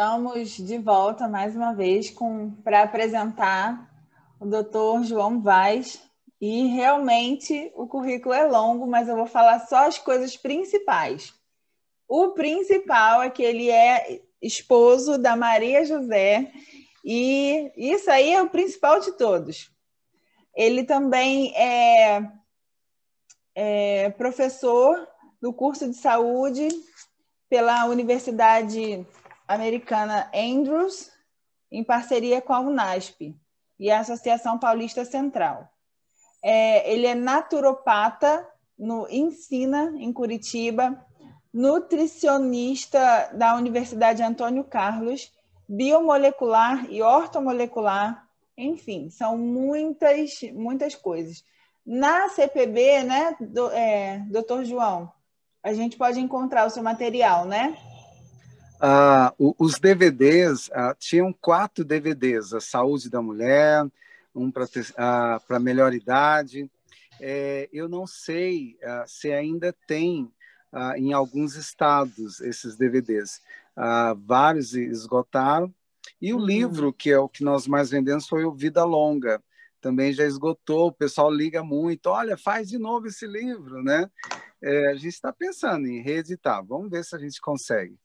Estamos de volta mais uma vez para apresentar o Dr. João Vaz. E realmente o currículo é longo, mas eu vou falar só as coisas principais. O principal é que ele é esposo da Maria José, e isso aí é o principal de todos. Ele também é, é professor do curso de saúde pela Universidade Americana Andrews, em parceria com a Unasp e a Associação Paulista Central. É, ele é naturopata no Ensina, em Curitiba, nutricionista da Universidade Antônio Carlos, biomolecular e ortomolecular, enfim, são muitas, muitas coisas. Na CPB, né, do, é, doutor João, a gente pode encontrar o seu material, né? Ah, os DVDs, ah, tinham quatro DVDs, a Saúde da Mulher, um para ah, melhor idade. É, eu não sei ah, se ainda tem ah, em alguns estados esses DVDs. Ah, vários esgotaram. E o uhum. livro, que é o que nós mais vendemos, foi o Vida Longa. Também já esgotou, o pessoal liga muito, olha, faz de novo esse livro, né? É, a gente está pensando em reeditar, vamos ver se a gente consegue.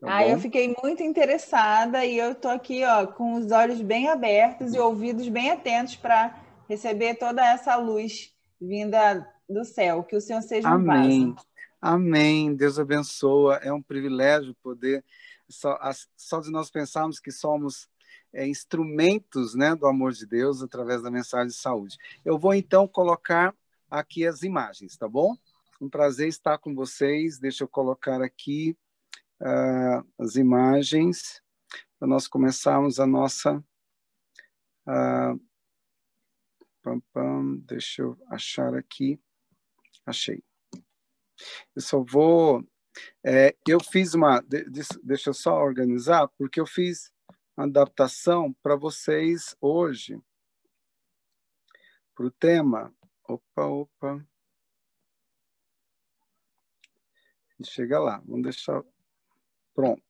Tá ah, eu fiquei muito interessada e eu estou aqui ó, com os olhos bem abertos e ouvidos bem atentos para receber toda essa luz vinda do céu. Que o Senhor seja Amém. Amém. Deus abençoa. É um privilégio poder, só, só de nós pensarmos que somos é, instrumentos né, do amor de Deus através da mensagem de saúde. Eu vou então colocar aqui as imagens, tá bom? Um prazer estar com vocês. Deixa eu colocar aqui uh, as imagens para nós começarmos a nossa. Uh, pam, pam, deixa eu achar aqui. Achei. Eu só vou. É, eu fiz uma. Deixa eu só organizar, porque eu fiz uma adaptação para vocês hoje, para o tema. Opa, opa. Chega lá, vamos deixar Pronto.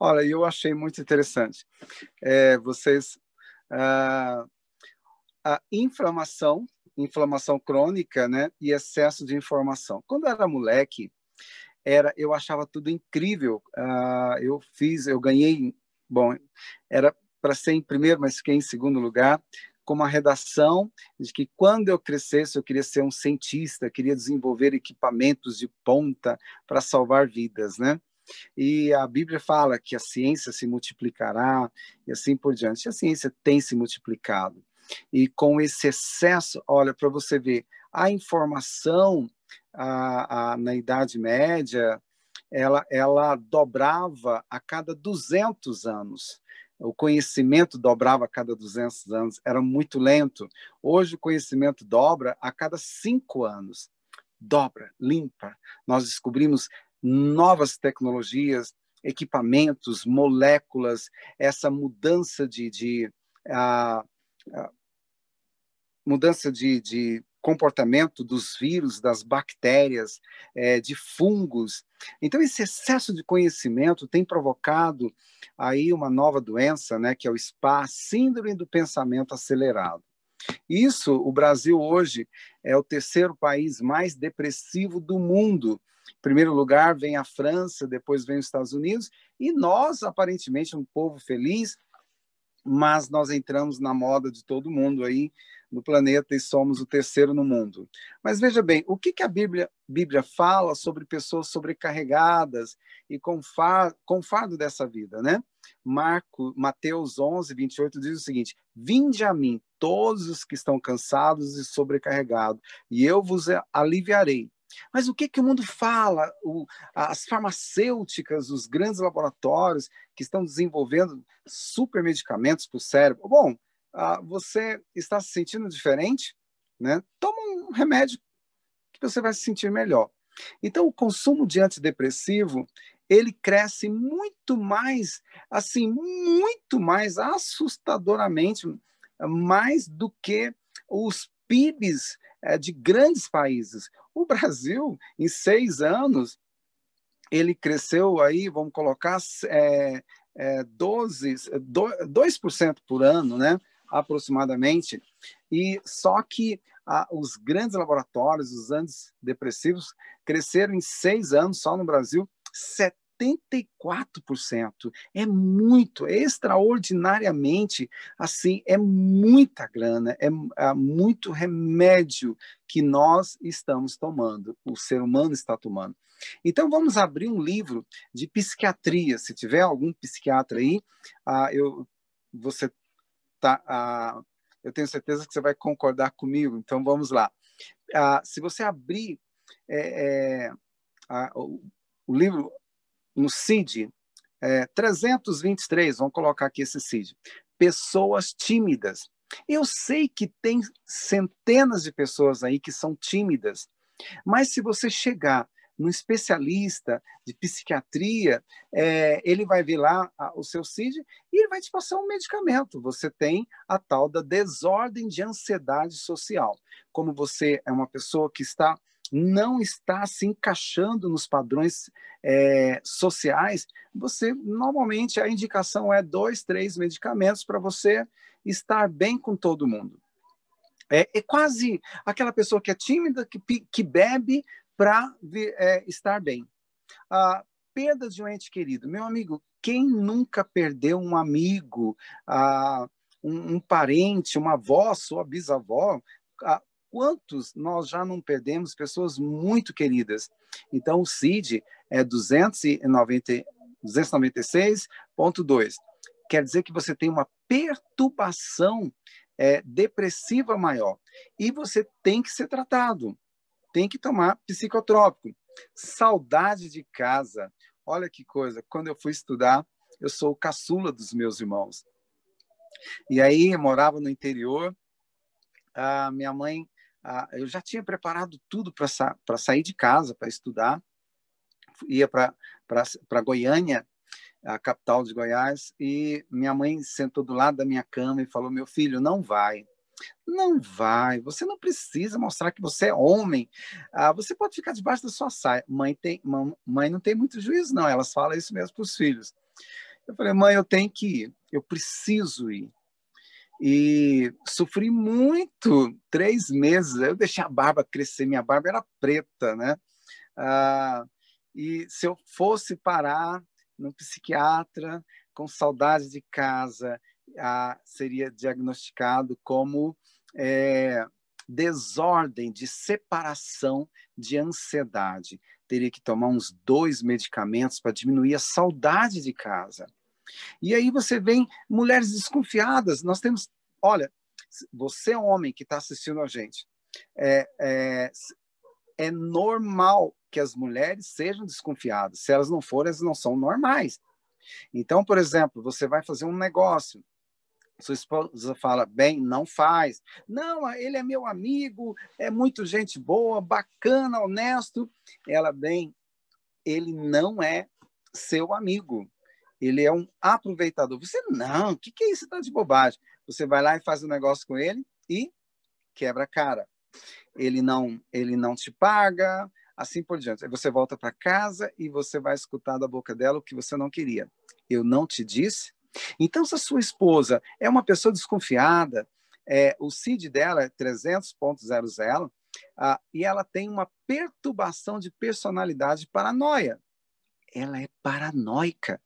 Olha, eu achei muito interessante. É, vocês. Ah, a inflamação, inflamação crônica, né? E excesso de informação. Quando eu era moleque, era, eu achava tudo incrível. Ah, eu fiz, eu ganhei. Bom, era para ser em primeiro, mas fiquei em segundo lugar com uma redação de que quando eu crescesse eu queria ser um cientista, queria desenvolver equipamentos de ponta para salvar vidas, né? E a Bíblia fala que a ciência se multiplicará e assim por diante. E a ciência tem se multiplicado. E com esse excesso, olha, para você ver, a informação a, a, na Idade Média, ela, ela dobrava a cada 200 anos. O conhecimento dobrava a cada 200 anos, era muito lento. Hoje o conhecimento dobra a cada cinco anos. Dobra, limpa. Nós descobrimos novas tecnologias, equipamentos, moléculas, essa mudança de, de a, a mudança de, de, comportamento dos vírus, das bactérias, é, de fungos. Então esse excesso de conhecimento tem provocado aí uma nova doença, né, que é o SPA, síndrome do pensamento acelerado. Isso, o Brasil hoje é o terceiro país mais depressivo do mundo em primeiro lugar vem a França, depois vem os Estados Unidos, e nós, aparentemente, um povo feliz, mas nós entramos na moda de todo mundo aí no planeta e somos o terceiro no mundo. Mas veja bem, o que, que a Bíblia, Bíblia fala sobre pessoas sobrecarregadas e com, far, com fardo dessa vida, né? Marco, Mateus 11, 28 diz o seguinte: Vinde a mim, todos os que estão cansados e sobrecarregados, e eu vos aliviarei. Mas o que, que o mundo fala? O, as farmacêuticas, os grandes laboratórios que estão desenvolvendo super medicamentos para o cérebro. Bom, ah, você está se sentindo diferente? Né? Toma um remédio que você vai se sentir melhor. Então, o consumo de antidepressivo ele cresce muito mais, assim, muito mais assustadoramente, mais do que os PIBs é, de grandes países. O Brasil, em seis anos, ele cresceu aí, vamos colocar, é, é, 12, 2% por ano, né? aproximadamente, e só que os grandes laboratórios, os antidepressivos, cresceram em seis anos, só no Brasil, 74%. É muito, é extraordinariamente, assim, é muita grana, é, é muito remédio que nós estamos tomando, o ser humano está tomando. Então, vamos abrir um livro de psiquiatria. Se tiver algum psiquiatra aí, ah, eu, você tá, ah, eu tenho certeza que você vai concordar comigo. Então, vamos lá. Ah, se você abrir é, é, o, o, livro no CID, é, 323, vamos colocar aqui esse CID, pessoas tímidas. Eu sei que tem centenas de pessoas aí que são tímidas, mas se você chegar no especialista de psiquiatria, é, ele vai ver lá a, o seu CID e ele vai te passar um medicamento. Você tem a tal da desordem de ansiedade social. Como você é uma pessoa que está não está se encaixando nos padrões é, sociais, você normalmente a indicação é dois, três medicamentos para você estar bem com todo mundo. É, é, quase aquela pessoa que é tímida, que, que bebe, para é, estar bem. A perda de um ente querido. Meu amigo, quem nunca perdeu um amigo, a, um, um, parente, uma avó, sua bisavó? A, quantos nós já não perdemos pessoas muito queridas? Então, o CID é 290, 296.2. Quer dizer que você tem uma perturbação é, depressiva maior. E você tem que ser tratado tem que tomar psicotrópico. Saudade de casa. Olha que coisa. Quando eu fui estudar, eu sou o caçula dos meus irmãos. E aí, eu morava no interior. A minha mãe, a, eu já tinha preparado tudo para sa sair de casa, para estudar. Ia para Goiânia, a capital de Goiás, e minha mãe sentou do lado da minha cama e falou: Meu filho, não vai não vai. Você não precisa mostrar que você é homem. Ah, você pode ficar debaixo da sua saia. Mãe tem, mãe não tem muito juízo, não. Elas falam isso mesmo para os filhos. Eu falei, mãe, eu tenho que ir. Eu preciso ir. E sofri muito, três meses. Eu deixei a barba crescer. Minha barba era preta, né? Ah, e se eu fosse parar no psiquiatra com saudade de casa a, seria diagnosticado como é, desordem de separação de ansiedade. Teria que tomar uns dois medicamentos para diminuir a saudade de casa. E aí você vem mulheres desconfiadas. Nós temos, olha, você é homem que está assistindo a gente, é, é, é normal que as mulheres sejam desconfiadas. Se elas não forem, elas não são normais. Então, por exemplo, você vai fazer um negócio, sua esposa fala, bem, não faz. Não, ele é meu amigo, é muito gente boa, bacana, honesto. Ela, bem, ele não é seu amigo. Ele é um aproveitador. Você, não, o que, que é isso? Está de bobagem. Você vai lá e faz um negócio com ele e quebra a cara. Ele não, ele não te paga, assim por diante. Aí você volta para casa e você vai escutar da boca dela o que você não queria. Eu não te disse então, se a sua esposa é uma pessoa desconfiada, é, o CID dela é 300.00, ah, e ela tem uma perturbação de personalidade paranoia. Ela é paranoica.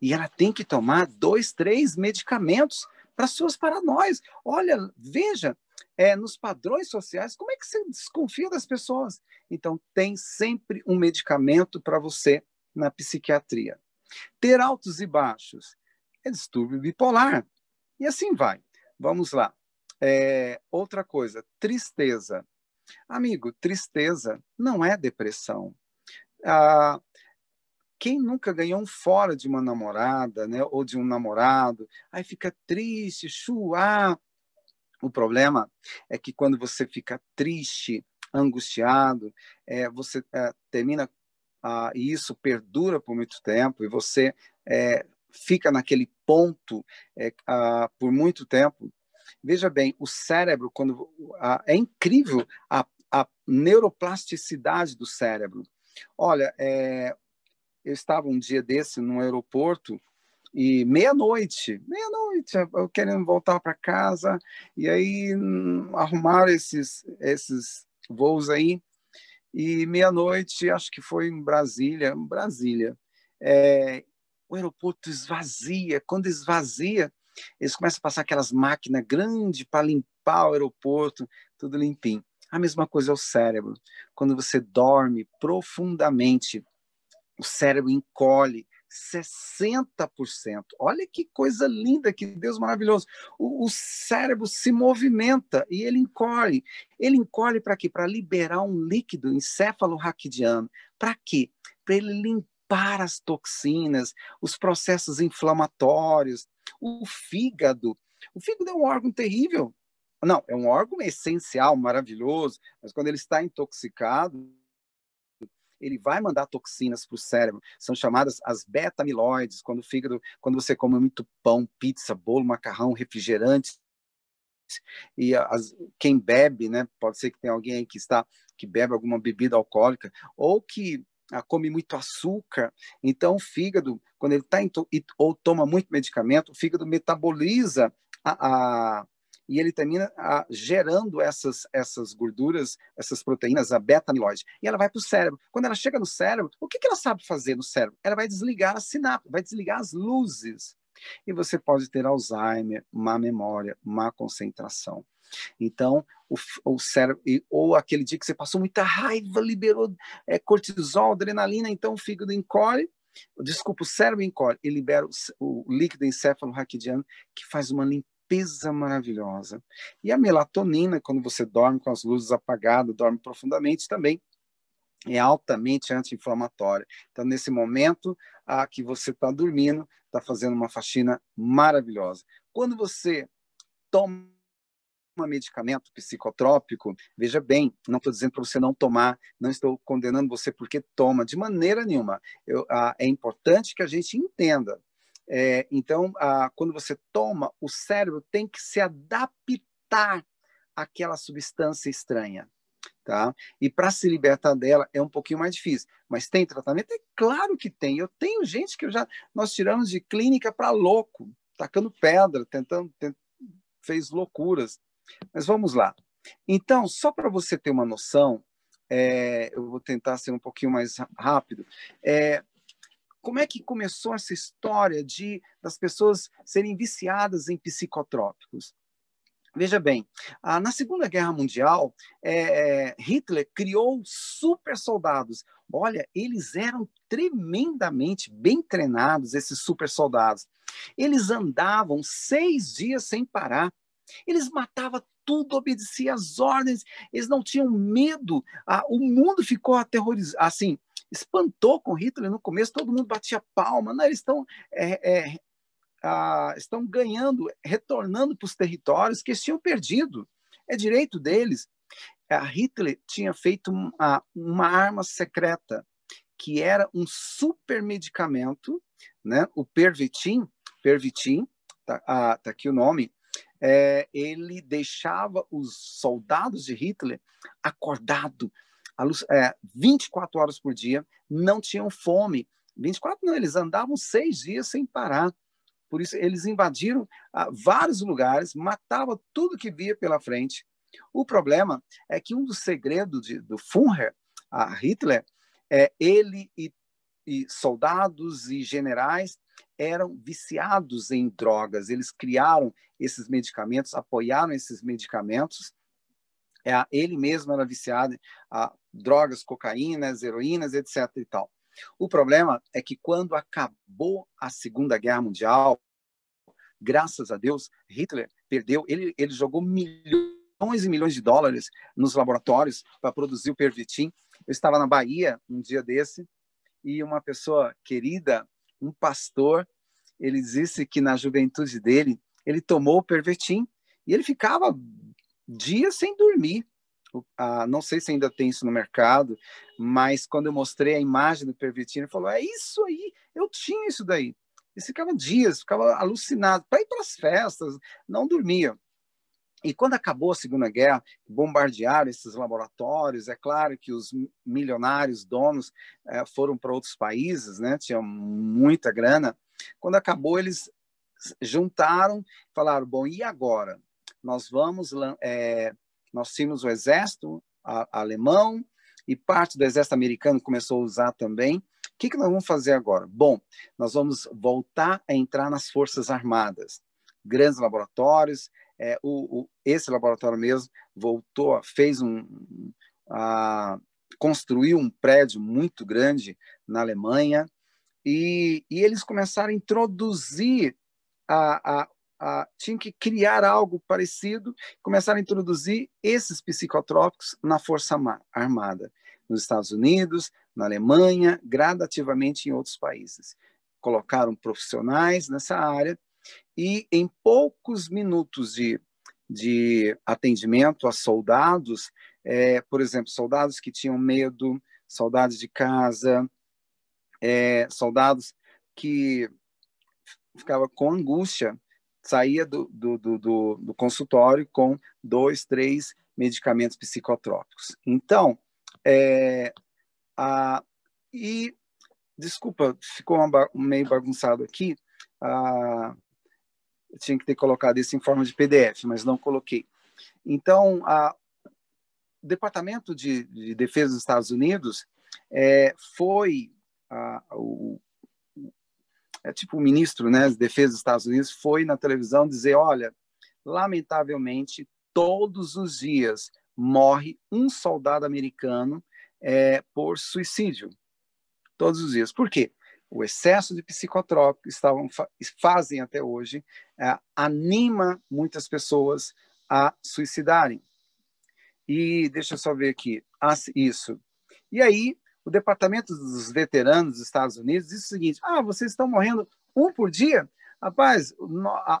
E ela tem que tomar dois, três medicamentos para suas paranoias. Olha, veja, é, nos padrões sociais, como é que você desconfia das pessoas? Então, tem sempre um medicamento para você na psiquiatria. Ter altos e baixos é distúrbio bipolar. E assim vai. Vamos lá. É, outra coisa, tristeza. Amigo, tristeza não é depressão. Ah, quem nunca ganhou um fora de uma namorada, né, ou de um namorado, aí fica triste, chuar. O problema é que quando você fica triste, angustiado, é, você é, termina ah, e isso perdura por muito tempo e você é, fica naquele ponto é, a, por muito tempo. Veja bem, o cérebro, quando a, é incrível a, a, neuroplasticidade do cérebro. Olha, é, eu estava um dia desse no aeroporto e meia-noite, meia-noite, eu querendo voltar para casa, e aí hum, arrumaram esses, esses voos aí, e meia-noite, acho que foi em Brasília, Brasília, é, o aeroporto esvazia, quando esvazia, eles começam a passar aquelas máquinas grandes para limpar o aeroporto, tudo limpinho. A mesma coisa é o cérebro. Quando você dorme profundamente, o cérebro encolhe 60%. Olha que coisa linda, que Deus maravilhoso. O, o cérebro se movimenta e ele encolhe. Ele encolhe para quê? Para liberar um líquido encéfalo-raquidiano. Para quê? Para ele limpar as toxinas, os processos inflamatórios, o fígado. O fígado é um órgão terrível. Não, é um órgão essencial, maravilhoso, mas quando ele está intoxicado, ele vai mandar toxinas para o cérebro. São chamadas as beta-amiloides, quando o fígado, quando você come muito pão, pizza, bolo, macarrão, refrigerante, e as, quem bebe, né? Pode ser que tenha alguém aí que está que bebe alguma bebida alcoólica ou que ah, come muito açúcar. Então, o fígado, quando ele está ou toma muito medicamento, o fígado metaboliza a, a e ele termina ah, gerando essas, essas gorduras, essas proteínas, a beta-amiloide. E ela vai para o cérebro. Quando ela chega no cérebro, o que, que ela sabe fazer no cérebro? Ela vai desligar a sinapse, vai desligar as luzes. E você pode ter Alzheimer, má memória, má concentração. Então, o, o cérebro, ou aquele dia que você passou muita raiva, liberou é, cortisol, adrenalina, então o fígado encolhe, desculpa, o cérebro encolhe e libera o, o líquido encéfalo-raquidiano, que faz uma limpeza limpeza maravilhosa. E a melatonina, quando você dorme com as luzes apagadas, dorme profundamente também, é altamente anti-inflamatória. Então, nesse momento a que você está dormindo, está fazendo uma faxina maravilhosa. Quando você toma medicamento psicotrópico, veja bem, não estou dizendo para você não tomar, não estou condenando você porque toma, de maneira nenhuma. Eu, ah, é importante que a gente entenda é, então, a, quando você toma, o cérebro tem que se adaptar àquela substância estranha. Tá? E para se libertar dela é um pouquinho mais difícil. Mas tem tratamento? É claro que tem. Eu tenho gente que eu já nós tiramos de clínica para louco, tacando pedra, tentando, tent, fez loucuras. Mas vamos lá. Então, só para você ter uma noção, é, eu vou tentar ser um pouquinho mais rápido. É, como é que começou essa história de das pessoas serem viciadas em psicotrópicos? Veja bem, na Segunda Guerra Mundial, é, Hitler criou super soldados. Olha, eles eram tremendamente bem treinados, esses super soldados. Eles andavam seis dias sem parar. Eles matavam tudo, obedeciam às ordens, eles não tinham medo. Ah, o mundo ficou aterrorizado, assim, espantou com Hitler no começo, todo mundo batia palma, não, eles estão, é, é, estão ganhando, retornando para os territórios que tinham perdido, é direito deles. A Hitler tinha feito uma, uma arma secreta, que era um super medicamento, né? o Pervitin, Pervitin, tá, ah, tá aqui o nome, é, ele deixava os soldados de Hitler acordados, é, 24 horas por dia, não tinham fome. 24 não, eles andavam seis dias sem parar. Por isso, eles invadiram ah, vários lugares, matavam tudo que via pela frente. O problema é que um dos segredos de, do Führer, a Hitler, é ele e, e soldados e generais eram viciados em drogas. Eles criaram esses medicamentos, apoiaram esses medicamentos é, ele mesmo era viciado drogas, cocaínas, heroínas, etc. E tal. O problema é que quando acabou a Segunda Guerra Mundial, graças a Deus, Hitler perdeu, ele, ele jogou milhões e milhões de dólares nos laboratórios para produzir o Pervitin. Eu estava na Bahia um dia desse e uma pessoa querida, um pastor, ele disse que na juventude dele, ele tomou o Pervitin e ele ficava dias sem dormir. Não sei se ainda tem isso no mercado, mas quando eu mostrei a imagem do pervertido, ele falou: é isso aí, eu tinha isso daí. E ficava dias, ficava alucinado, para ir para as festas, não dormia. E quando acabou a Segunda Guerra, bombardearam esses laboratórios, é claro que os milionários, donos, eh, foram para outros países, né? tinham muita grana, Quando acabou, eles juntaram, falaram: bom, e agora? Nós vamos, é, nós tínhamos o exército alemão e parte do exército americano começou a usar também. O que, que nós vamos fazer agora? Bom, nós vamos voltar a entrar nas forças armadas, grandes laboratórios. É, o, o, esse laboratório mesmo voltou, fez um, a, construiu um prédio muito grande na Alemanha e, e eles começaram a introduzir a, a, a, tinham que criar algo parecido, começaram a introduzir esses psicotrópicos na Força Armada, nos Estados Unidos, na Alemanha, gradativamente em outros países. Colocaram profissionais nessa área e em poucos minutos de, de atendimento a soldados, é, por exemplo, soldados que tinham medo, soldados de casa, é, soldados que ficava com angústia, saía do, do, do, do, consultório com dois, três medicamentos psicotrópicos. Então, é, a, e desculpa, ficou uma, meio bagunçado aqui. Eu tinha que ter colocado isso em forma de PDF, mas não coloquei. Então, a, o Departamento de, de Defesa dos Estados Unidos é, foi a, o, é, tipo o ministro né, de Defesa dos Estados Unidos foi na televisão dizer, olha, lamentavelmente, todos os dias morre um soldado americano é, por suicídio. Todos os dias. Por quê? O excesso de psicotrópicos estavam, fazem até hoje, é, anima muitas pessoas a suicidarem. E deixa eu só ver aqui, isso. E aí, o Departamento dos Veteranos dos Estados Unidos diz o seguinte: ah, vocês estão morrendo um por dia? Rapaz,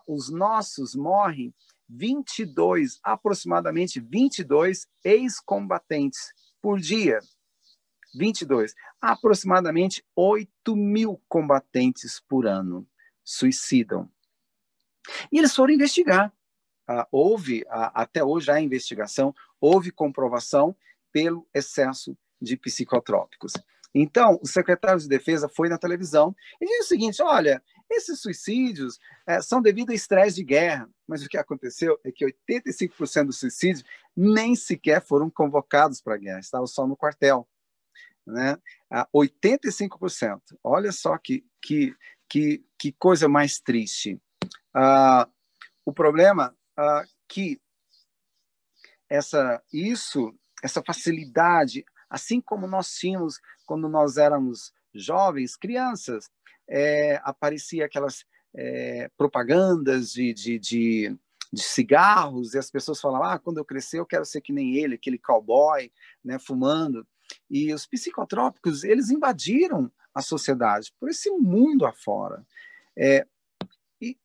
os nossos morrem 22, aproximadamente 22 ex-combatentes por dia. 22. Aproximadamente 8 mil combatentes por ano suicidam. E eles foram investigar. Uh, houve, uh, até hoje a investigação, houve comprovação pelo excesso de psicotrópicos. Então, o secretário de Defesa foi na televisão e disse o seguinte: olha, esses suicídios é, são devido a estresse de guerra, mas o que aconteceu é que 85% dos suicídios nem sequer foram convocados para a guerra, estavam só no quartel. Né? 85%. Olha só que, que, que, que coisa mais triste. Ah, o problema ah, que essa, isso, essa facilidade, assim como nós tínhamos quando nós éramos jovens, crianças, é, aparecia aquelas é, propagandas de, de, de, de, cigarros e as pessoas falavam, ah, quando eu crescer eu quero ser que nem ele, aquele cowboy, né, fumando. E os psicotrópicos, eles invadiram a sociedade por esse mundo afora. É, e,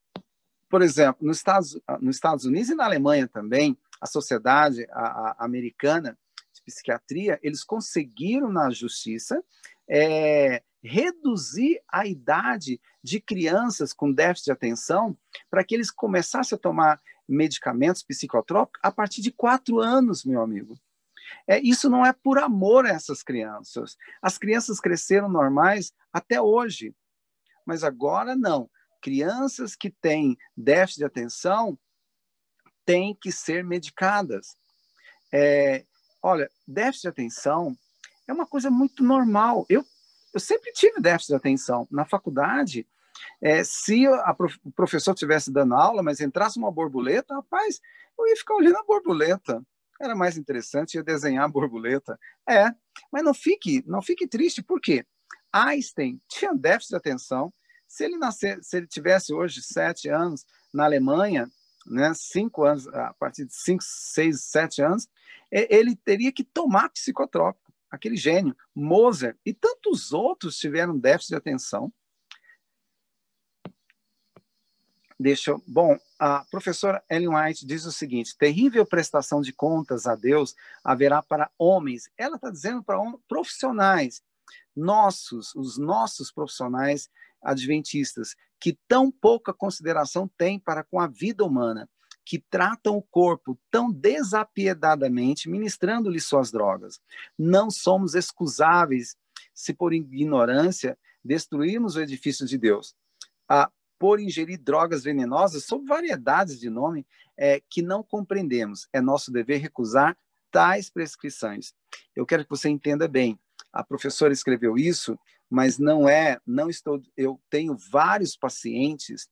por exemplo, nos Estados, nos Estados Unidos e na Alemanha também, a sociedade a, a americana psiquiatria, eles conseguiram na justiça é, reduzir a idade de crianças com déficit de atenção para que eles começassem a tomar medicamentos psicotrópicos a partir de quatro anos, meu amigo. É, isso não é por amor a essas crianças. As crianças cresceram normais até hoje, mas agora não. Crianças que têm déficit de atenção têm que ser medicadas. É, Olha, déficit de atenção é uma coisa muito normal. Eu, eu sempre tive déficit de atenção. Na faculdade, é, se a, o professor estivesse dando aula, mas entrasse uma borboleta, rapaz, eu ia ficar olhando a borboleta. Era mais interessante, ia desenhar a borboleta. É, mas não fique, não fique triste, por quê? Einstein tinha déficit de atenção. Se ele nascer, se ele tivesse hoje sete anos na Alemanha, né, cinco anos, a partir de cinco, seis, sete anos, ele teria que tomar psicotrópico, aquele gênio. Mozart e tantos outros tiveram déficit de atenção. Deixa eu... Bom, a professora Ellen White diz o seguinte: terrível prestação de contas a Deus haverá para homens. Ela está dizendo para profissionais, nossos, os nossos profissionais adventistas, que tão pouca consideração têm para com a vida humana, que tratam o corpo tão desapiedadamente, ministrando-lhe suas drogas. Não somos excusáveis se por ignorância destruirmos o edifício de Deus. a, por ingerir drogas venenosas sob variedades de nome é, que não compreendemos. É nosso dever recusar tais prescrições. Eu quero que você entenda bem. A professora escreveu isso, mas não é, não estou. Eu tenho vários pacientes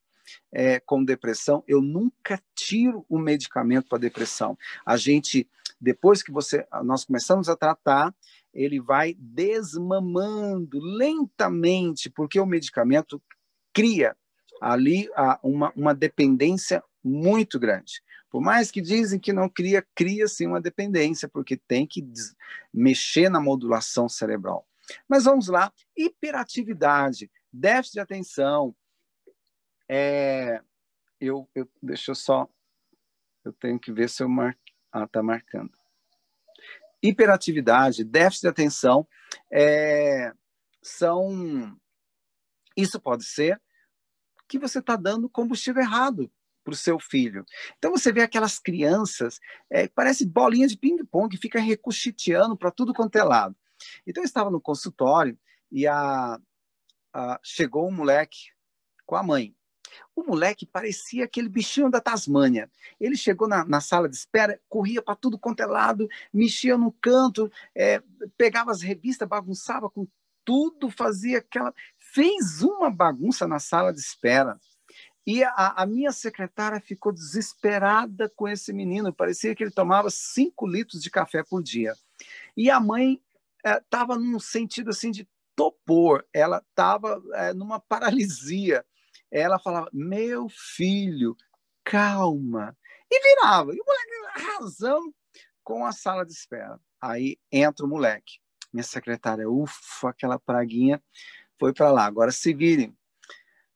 é, com depressão. Eu nunca tiro o medicamento para depressão. A gente, depois que você, nós começamos a tratar, ele vai desmamando lentamente, porque o medicamento cria ali uma, uma dependência muito grande. Por mais que dizem que não cria, cria sim uma dependência, porque tem que mexer na modulação cerebral. Mas vamos lá, hiperatividade, déficit de atenção. É, eu, eu, deixa eu só, eu tenho que ver se eu mar, ah, tá marcando hiperatividade, déficit de atenção, é, são. Isso pode ser que você está dando combustível errado para o seu filho. Então você vê aquelas crianças, é, parece bolinha de ping-pong, fica recuchiteando para tudo quanto é lado. Então eu estava no consultório e a, a, chegou um moleque com a mãe. O moleque parecia aquele bichinho da Tasmânia. Ele chegou na, na sala de espera, corria para tudo quanto é lado, mexia no canto, é, pegava as revistas, bagunçava com tudo, fazia aquela. Fez uma bagunça na sala de espera. E a, a, minha secretária ficou desesperada com esse menino. Parecia que ele tomava cinco litros de café por dia. E a mãe estava é, num sentido assim de topor. Ela estava é, numa paralisia ela falava: Meu filho, calma. E virava. E o moleque arrasando com a sala de espera. Aí entra o moleque. Minha secretária, ufa, aquela praguinha foi para lá. Agora se virem.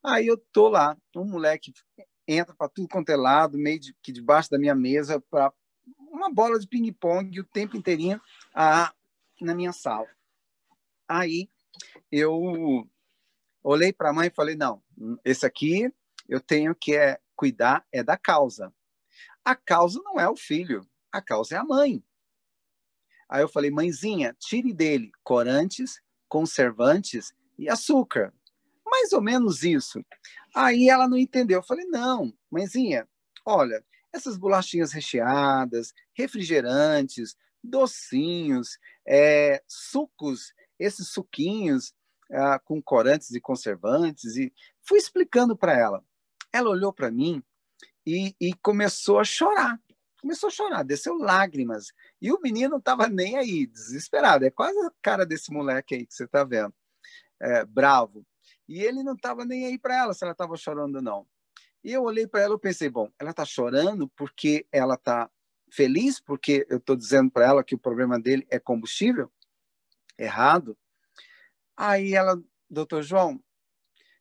Aí eu tô lá, um moleque entra para tudo quanto é lado, meio de, que debaixo da minha mesa, para uma bola de ping-pong o tempo inteirinho a, na minha sala. Aí eu olhei para a mãe e falei: não, esse aqui eu tenho que é, cuidar é da causa. A causa não é o filho, a causa é a mãe. Aí eu falei: mãezinha, tire dele corantes, conservantes e açúcar. Mais ou menos isso. Aí ela não entendeu. Eu falei: não, mãezinha, olha, essas bolachinhas recheadas, refrigerantes, docinhos, é, sucos, esses suquinhos, ah, com corantes e conservantes e fui explicando para ela. Ela olhou para mim e, e, começou a chorar. Começou a chorar, desceu lágrimas. E o menino estava nem aí, desesperado. É quase a cara desse moleque aí que você está vendo, é, bravo. E ele não estava nem aí para ela se ela estava chorando ou não. E eu olhei para ela e pensei, bom, ela está chorando porque ela está feliz, porque eu estou dizendo para ela que o problema dele é combustível errado. Aí ela, doutor João,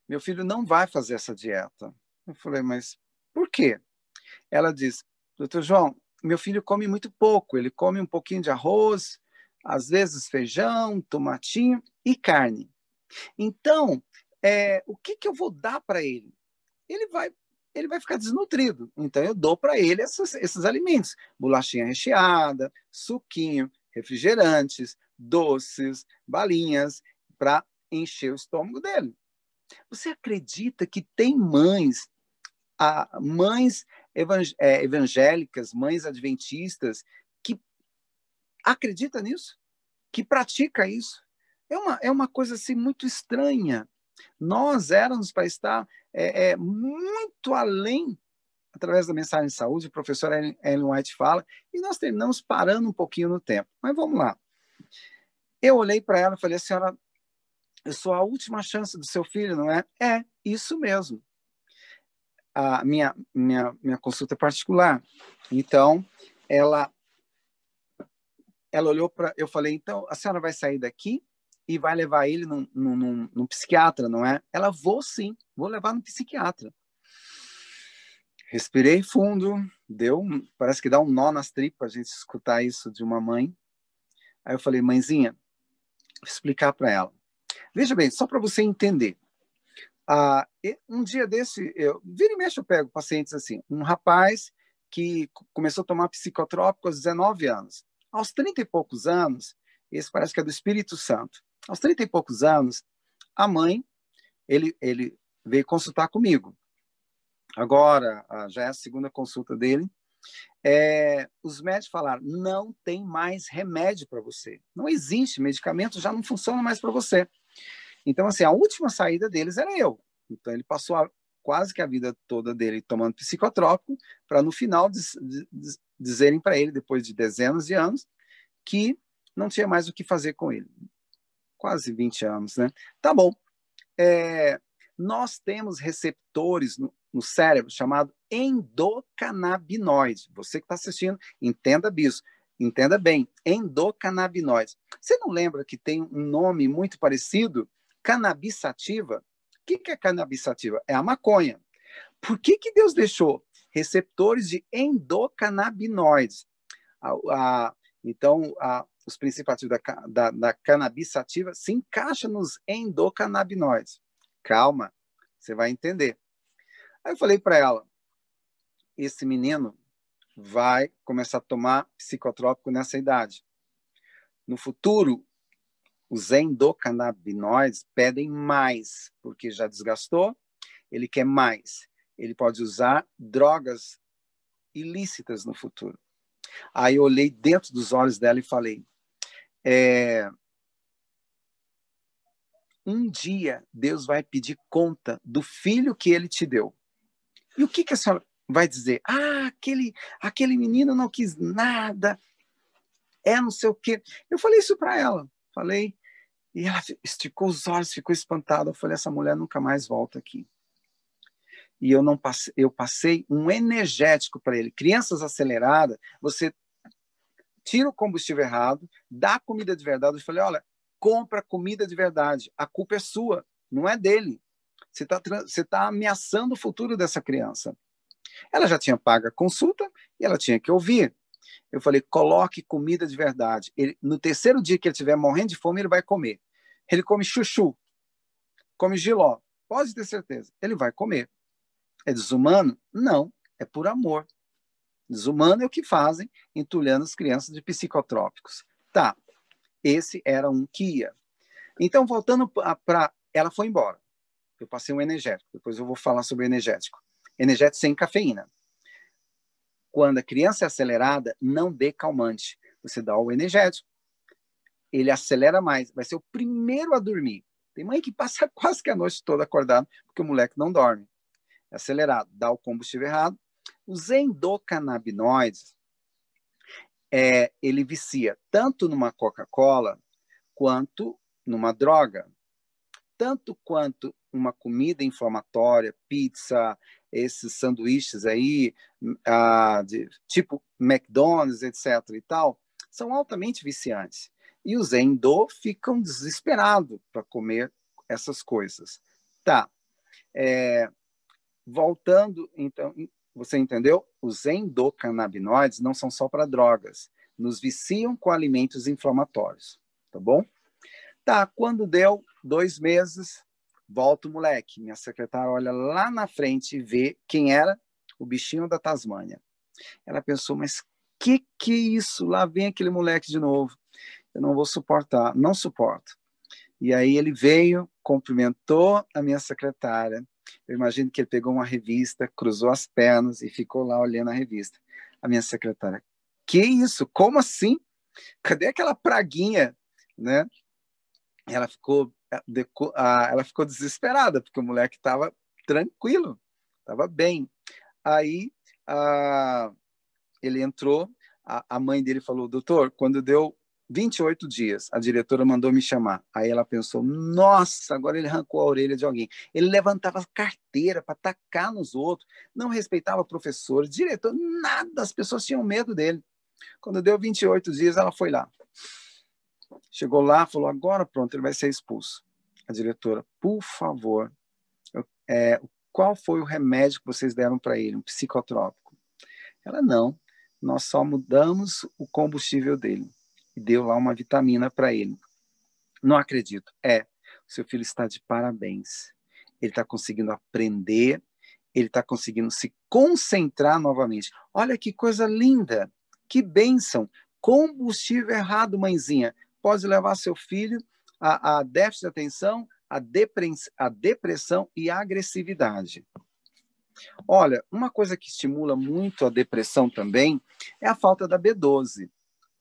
meu filho não vai fazer essa dieta. Eu falei, mas por quê? Ela diz, doutor João, meu filho come muito pouco, ele come um pouquinho de arroz, às vezes feijão, tomatinho e carne. Então, é, o que, que eu vou dar para ele? Ele vai ele vai ficar desnutrido. Então, eu dou para ele esses, esses alimentos: bolachinha recheada, suquinho, refrigerantes, doces, balinhas para encher o estômago dele. Você acredita que tem mães, a, mães é, evangélicas, mães adventistas, que acredita nisso? Que pratica isso? É uma, é uma coisa assim muito estranha. Nós éramos para estar é, é, muito além através da mensagem de saúde, o professor Ellen White fala, e nós terminamos parando um pouquinho no tempo. Mas vamos lá. Eu olhei para ela e falei, senhora eu sou a última chance do seu filho, não é? É, isso mesmo. A minha, minha, minha consulta particular. Então, ela ela olhou para. Eu falei, então, a senhora vai sair daqui e vai levar ele num, num psiquiatra, não é? Ela, vou sim, vou levar no psiquiatra. Respirei fundo, deu, parece que dá um nó nas tripas a gente escutar isso de uma mãe. Aí eu falei, mãezinha, vou explicar para ela. Veja bem, só para você entender. Ah, um dia desse, eu, vira e mexe, eu pego pacientes assim. Um rapaz que começou a tomar psicotrópico aos 19 anos. Aos 30 e poucos anos, esse parece que é do Espírito Santo. Aos 30 e poucos anos, a mãe, ele, ele veio consultar comigo. Agora, já é a segunda consulta dele. É, os médicos falaram: não tem mais remédio para você. Não existe, medicamento já não funciona mais para você. Então, assim, a última saída deles era eu. Então, ele passou a, quase que a vida toda dele tomando psicotrópico, para no final diz, diz, dizerem para ele, depois de dezenas de anos, que não tinha mais o que fazer com ele. Quase 20 anos, né? Tá bom. É, nós temos receptores no, no cérebro chamado endocannabinoides. Você que está assistindo, entenda isso. Entenda bem, endocannabinoides. Você não lembra que tem um nome muito parecido? Cannabis-sativa. O que, que é cannabis-sativa? É a maconha. Por que, que Deus deixou receptores de endocannabinoides? A, a, então, a, os princípios ativos da, da, da cannabis sativa se encaixam nos endocannabinoides. Calma, você vai entender. Aí eu falei para ela: esse menino vai começar a tomar psicotrópico nessa idade. No futuro, os endocannabinoides pedem mais, porque já desgastou, ele quer mais. Ele pode usar drogas ilícitas no futuro. Aí eu olhei dentro dos olhos dela e falei: é, um dia Deus vai pedir conta do filho que ele te deu. E o que, que a senhora vai dizer? Ah, aquele, aquele menino não quis nada, é não sei o quê. Eu falei isso para ela, falei, e ela esticou os olhos, ficou espantada. Eu falei, essa mulher nunca mais volta aqui. E eu não passei, eu passei um energético para ele. Crianças aceleradas, você tira o combustível errado, dá comida de verdade. Eu falei, olha, compra comida de verdade. A culpa é sua, não é dele. Você está você tá ameaçando o futuro dessa criança. Ela já tinha pago a consulta e ela tinha que ouvir. Eu falei, coloque comida de verdade. Ele, no terceiro dia que ele estiver morrendo de fome, ele vai comer. Ele come chuchu, come giló. Pode ter certeza, ele vai comer. É desumano? Não, é por amor. Desumano é o que fazem entulhando as crianças de psicotrópicos. Tá, esse era um que ia. Então, voltando para. Ela foi embora. Eu passei um energético, depois eu vou falar sobre energético. Energético sem cafeína. Quando a criança é acelerada, não dê calmante. Você dá o energético, ele acelera mais, vai ser o primeiro a dormir. Tem mãe que passa quase que a noite toda acordado, porque o moleque não dorme. É acelerado, dá o combustível errado, os endocannabinoides, é, ele vicia tanto numa Coca-Cola quanto numa droga. Tanto quanto uma comida inflamatória, pizza, esses sanduíches aí, ah, de, tipo McDonald's, etc. e tal, são altamente viciantes. E os endo ficam desesperados para comer essas coisas. Tá. É, voltando, então, você entendeu? Os endocannabinoides não são só para drogas. Nos viciam com alimentos inflamatórios. Tá bom? Tá, quando deu dois meses, volta o moleque. Minha secretária olha lá na frente e vê quem era o bichinho da Tasmânia. Ela pensou, mas que que é isso? Lá vem aquele moleque de novo. Eu não vou suportar, não suporto. E aí ele veio, cumprimentou a minha secretária, eu imagino que ele pegou uma revista, cruzou as pernas e ficou lá olhando a revista. A minha secretária, que isso? Como assim? Cadê aquela praguinha, né? Ela ficou, ela ficou desesperada porque o moleque estava tranquilo, estava bem. Aí ele entrou, a mãe dele falou, doutor, quando deu 28 dias, a diretora mandou me chamar. Aí ela pensou: nossa, agora ele arrancou a orelha de alguém. Ele levantava carteira para atacar nos outros, não respeitava professor, diretor, nada. As pessoas tinham medo dele. Quando deu 28 dias, ela foi lá. Chegou lá, falou: agora pronto, ele vai ser expulso. A diretora, por favor, é, qual foi o remédio que vocês deram para ele? Um psicotrópico. Ela, não, nós só mudamos o combustível dele e deu lá uma vitamina para ele. Não acredito. É, seu filho está de parabéns. Ele está conseguindo aprender, ele está conseguindo se concentrar novamente. Olha que coisa linda, que bênção. Combustível errado, mãezinha. Pode levar seu filho a, a déficit de atenção, a, a depressão e a agressividade. Olha, uma coisa que estimula muito a depressão também é a falta da B12,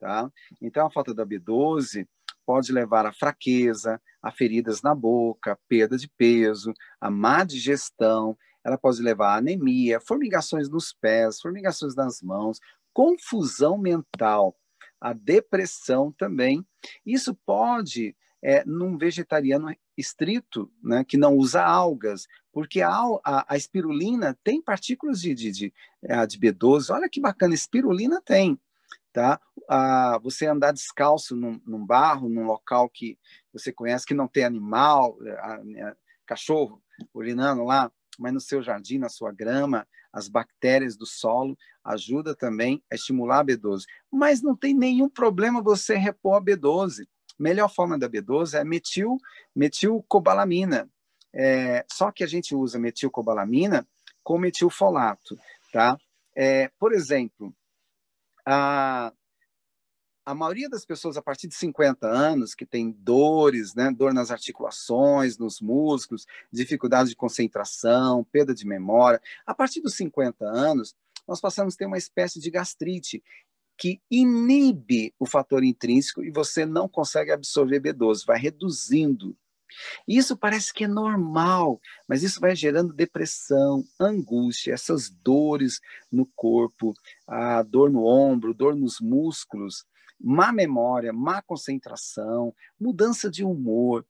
tá? Então, a falta da B12 pode levar a fraqueza, a feridas na boca, perda de peso, a má digestão, ela pode levar a anemia, formigações nos pés, formigações nas mãos, confusão mental, a depressão também. Isso pode, é, num vegetariano estrito, né, que não usa algas, porque a, a, a espirulina tem partículas de, de, de, é, de B12. Olha que bacana, espirulina tem tá? Ah, você andar descalço num, num, barro, num local que você conhece que não tem animal, a, a, cachorro urinando lá, mas no seu jardim, na sua grama, as bactérias do solo ajuda também a estimular a B12. Mas não tem nenhum problema você repor a B12. Melhor forma da B12 é metil, metilcobalamina. É, só que a gente usa metilcobalamina com metilfolato, tá? É, por exemplo, a, a maioria das pessoas a partir de 50 anos que tem dores, né, dor nas articulações, nos músculos, dificuldade de concentração, perda de memória, a partir dos 50 anos, nós passamos a ter uma espécie de gastrite que inibe o fator intrínseco e você não consegue absorver B12, vai reduzindo isso parece que é normal, mas isso vai gerando depressão, angústia, essas dores no corpo, a dor no ombro, dor nos músculos, má memória, má concentração, mudança de humor.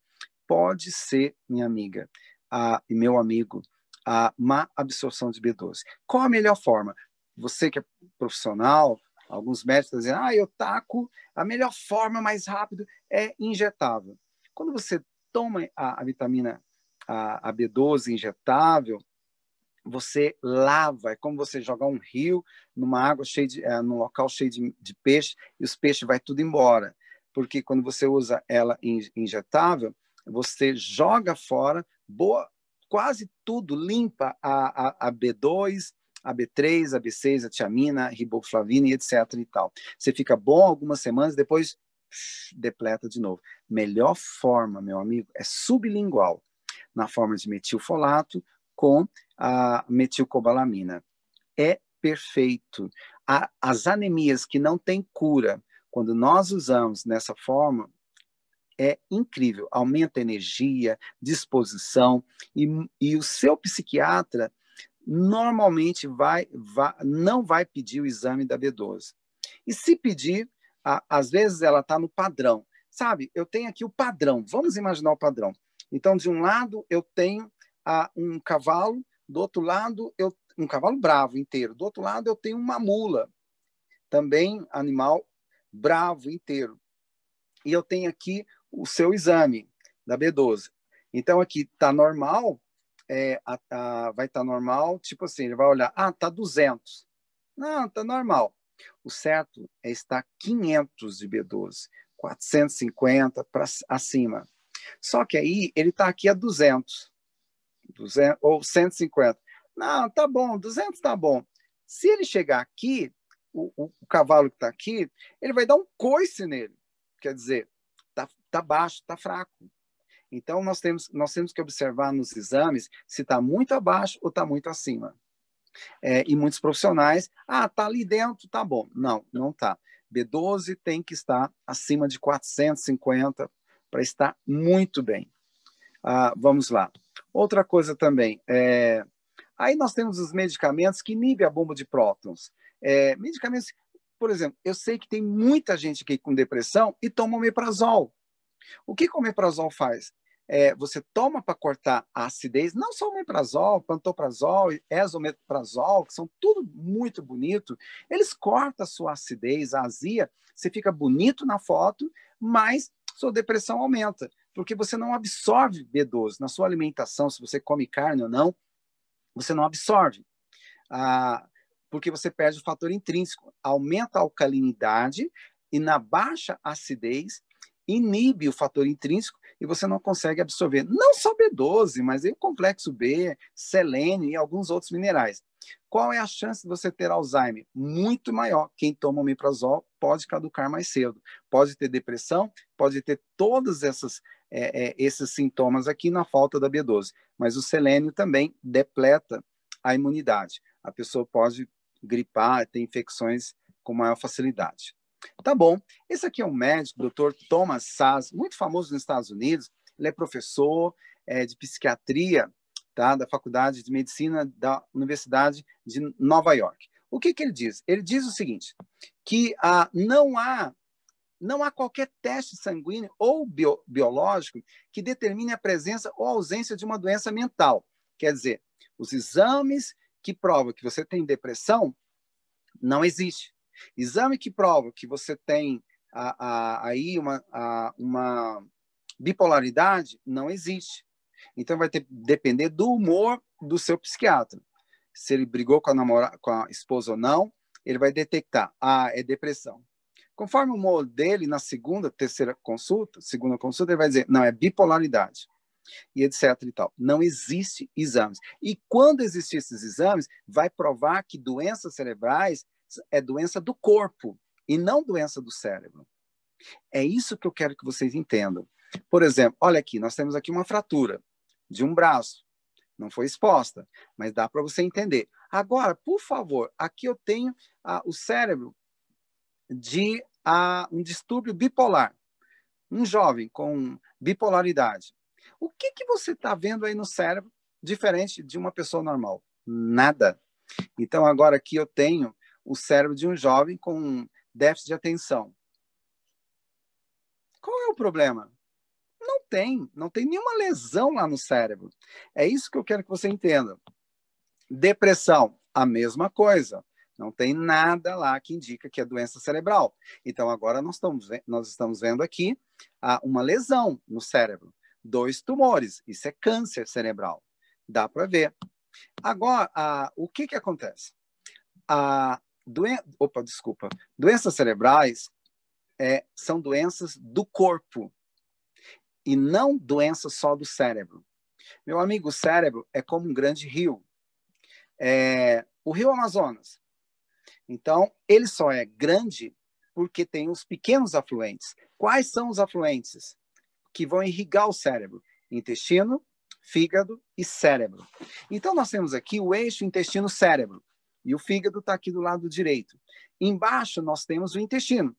Pode ser, minha amiga a, e meu amigo, a má absorção de B12. Qual a melhor forma? Você que é profissional, alguns médicos dizem, ah, eu taco, a melhor forma mais rápido é injetável. Quando você toma a, a vitamina a, a, B12 injetável, você lava, é como você jogar um rio numa água cheia de, é, num local cheio de, de peixe e os peixes vai tudo embora, porque quando você usa ela injetável, você joga fora boa, quase tudo, limpa a, a, a B2, a B3, a B6, a tiamina, a riboflavina e etc e tal. Você fica bom algumas semanas, depois depleta de novo. Melhor forma, meu amigo, é sublingual, na forma de metilfolato com a metilcobalamina. É perfeito. A, as anemias que não têm cura, quando nós usamos nessa forma, é incrível. Aumenta a energia, disposição, e, e o seu psiquiatra normalmente vai, vai, não vai pedir o exame da B12. E se pedir, a, às vezes ela está no padrão. Sabe, eu tenho aqui o padrão. Vamos imaginar o padrão. Então, de um lado, eu tenho a, um cavalo, do outro lado, eu um cavalo bravo inteiro. Do outro lado, eu tenho uma mula, também animal bravo inteiro. E eu tenho aqui o seu exame da B12. Então, aqui está normal, é, a, a, vai estar tá normal, tipo assim, ele vai olhar, ah, tá 200. Não, tá normal. O certo é estar 500 de B12, 450 para acima. Só que aí ele está aqui a 200, 200 ou 150. Não, tá bom, 200 tá bom. Se ele chegar aqui, o, o, o cavalo que está aqui, ele vai dar um coice nele. Quer dizer, tá, tá baixo, tá fraco. Então, nós temos, nós temos que observar nos exames se está muito abaixo ou está muito acima. É, e muitos profissionais, ah, tá ali dentro, tá bom. Não, não tá. B12 tem que estar acima de 450 para estar muito bem. Ah, vamos lá. Outra coisa também, é... aí nós temos os medicamentos que inibem a bomba de prótons. É, medicamentos, por exemplo, eu sei que tem muita gente aqui com depressão e toma omeprazol. O que o omeprazol faz? É, você toma para cortar a acidez, não só o omeprazol, pantoprazol, esomeprazol, que são tudo muito bonito, eles cortam a sua acidez, a azia, você fica bonito na foto, mas sua depressão aumenta, porque você não absorve B12 na sua alimentação, se você come carne ou não, você não absorve. Ah, porque você perde o fator intrínseco, aumenta a alcalinidade e na baixa acidez inibe o fator intrínseco e você não consegue absorver não só B12, mas o complexo B, selênio e alguns outros minerais. Qual é a chance de você ter Alzheimer? Muito maior. Quem toma omeprazol pode caducar mais cedo. Pode ter depressão, pode ter todas essas é, é, esses sintomas aqui na falta da B12. Mas o selênio também depleta a imunidade. A pessoa pode gripar, ter infecções com maior facilidade. Tá bom. Esse aqui é um médico, Dr. Thomas Sass, muito famoso nos Estados Unidos. Ele é professor é, de psiquiatria tá, da Faculdade de Medicina da Universidade de Nova York. O que, que ele diz? Ele diz o seguinte, que ah, não há não há qualquer teste sanguíneo ou bio, biológico que determine a presença ou ausência de uma doença mental. Quer dizer, os exames que provam que você tem depressão não existe. Exame que prova que você tem a, a, aí uma, a, uma bipolaridade não existe. Então vai ter depender do humor do seu psiquiatra. Se ele brigou com a namorada, com a esposa ou não, ele vai detectar, ah, é depressão. Conforme o humor dele, na segunda, terceira consulta, segunda consulta, ele vai dizer, não, é bipolaridade. E etc e tal. Não existe exames. E quando existir esses exames, vai provar que doenças cerebrais é doença do corpo e não doença do cérebro. É isso que eu quero que vocês entendam. Por exemplo, olha aqui, nós temos aqui uma fratura de um braço. Não foi exposta, mas dá para você entender. Agora, por favor, aqui eu tenho ah, o cérebro de ah, um distúrbio bipolar. Um jovem com bipolaridade. O que, que você está vendo aí no cérebro diferente de uma pessoa normal? Nada. Então, agora aqui eu tenho o cérebro de um jovem com déficit de atenção. Qual é o problema? Não tem, não tem nenhuma lesão lá no cérebro. É isso que eu quero que você entenda. Depressão, a mesma coisa. Não tem nada lá que indica que é doença cerebral. Então, agora nós estamos, nós estamos vendo aqui ah, uma lesão no cérebro. Dois tumores. Isso é câncer cerebral. Dá para ver. Agora, ah, o que, que acontece? A doen... Opa, desculpa. Doenças cerebrais é, são doenças do corpo e não doenças só do cérebro. Meu amigo, o cérebro é como um grande rio. É, o rio Amazonas. Então, ele só é grande porque tem os pequenos afluentes. Quais são os afluentes que vão irrigar o cérebro? Intestino, fígado e cérebro. Então, nós temos aqui o eixo intestino-cérebro. E o fígado está aqui do lado direito. Embaixo, nós temos o intestino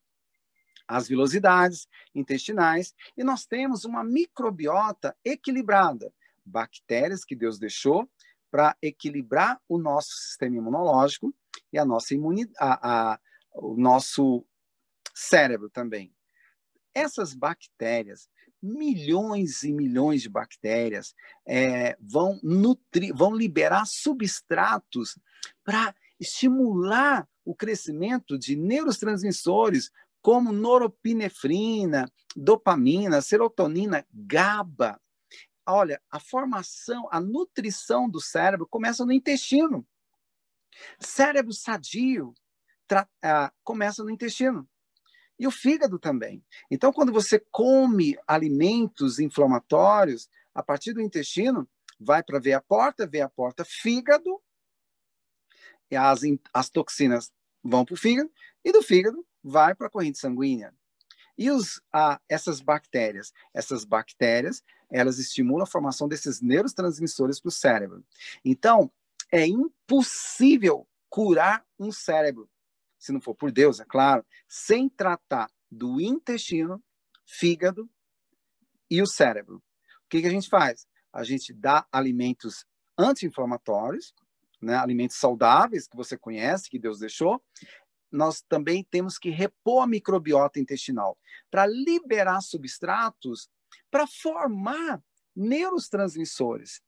as vilosidades intestinais, e nós temos uma microbiota equilibrada, bactérias que Deus deixou para equilibrar o nosso sistema imunológico e a nossa imunidade, a, a, o nosso cérebro também. Essas bactérias, milhões e milhões de bactérias, é, vão nutrir, vão liberar substratos para estimular o crescimento de neurotransmissores como noropinefrina, dopamina, serotonina, GABA. Olha, a formação, a nutrição do cérebro começa no intestino. Cérebro sadio uh, começa no intestino. E o fígado também. Então, quando você come alimentos inflamatórios, a partir do intestino, vai para ver a porta, vê a porta, fígado, as, as toxinas vão para o fígado, e do fígado vai para a corrente sanguínea. E os, ah, essas bactérias? Essas bactérias, elas estimulam a formação desses neurotransmissores para o cérebro. Então, é impossível curar um cérebro, se não for por Deus, é claro, sem tratar do intestino, fígado e o cérebro. O que, que a gente faz? A gente dá alimentos anti-inflamatórios, né, alimentos saudáveis que você conhece, que Deus deixou, nós também temos que repor a microbiota intestinal para liberar substratos para formar neurotransmissores.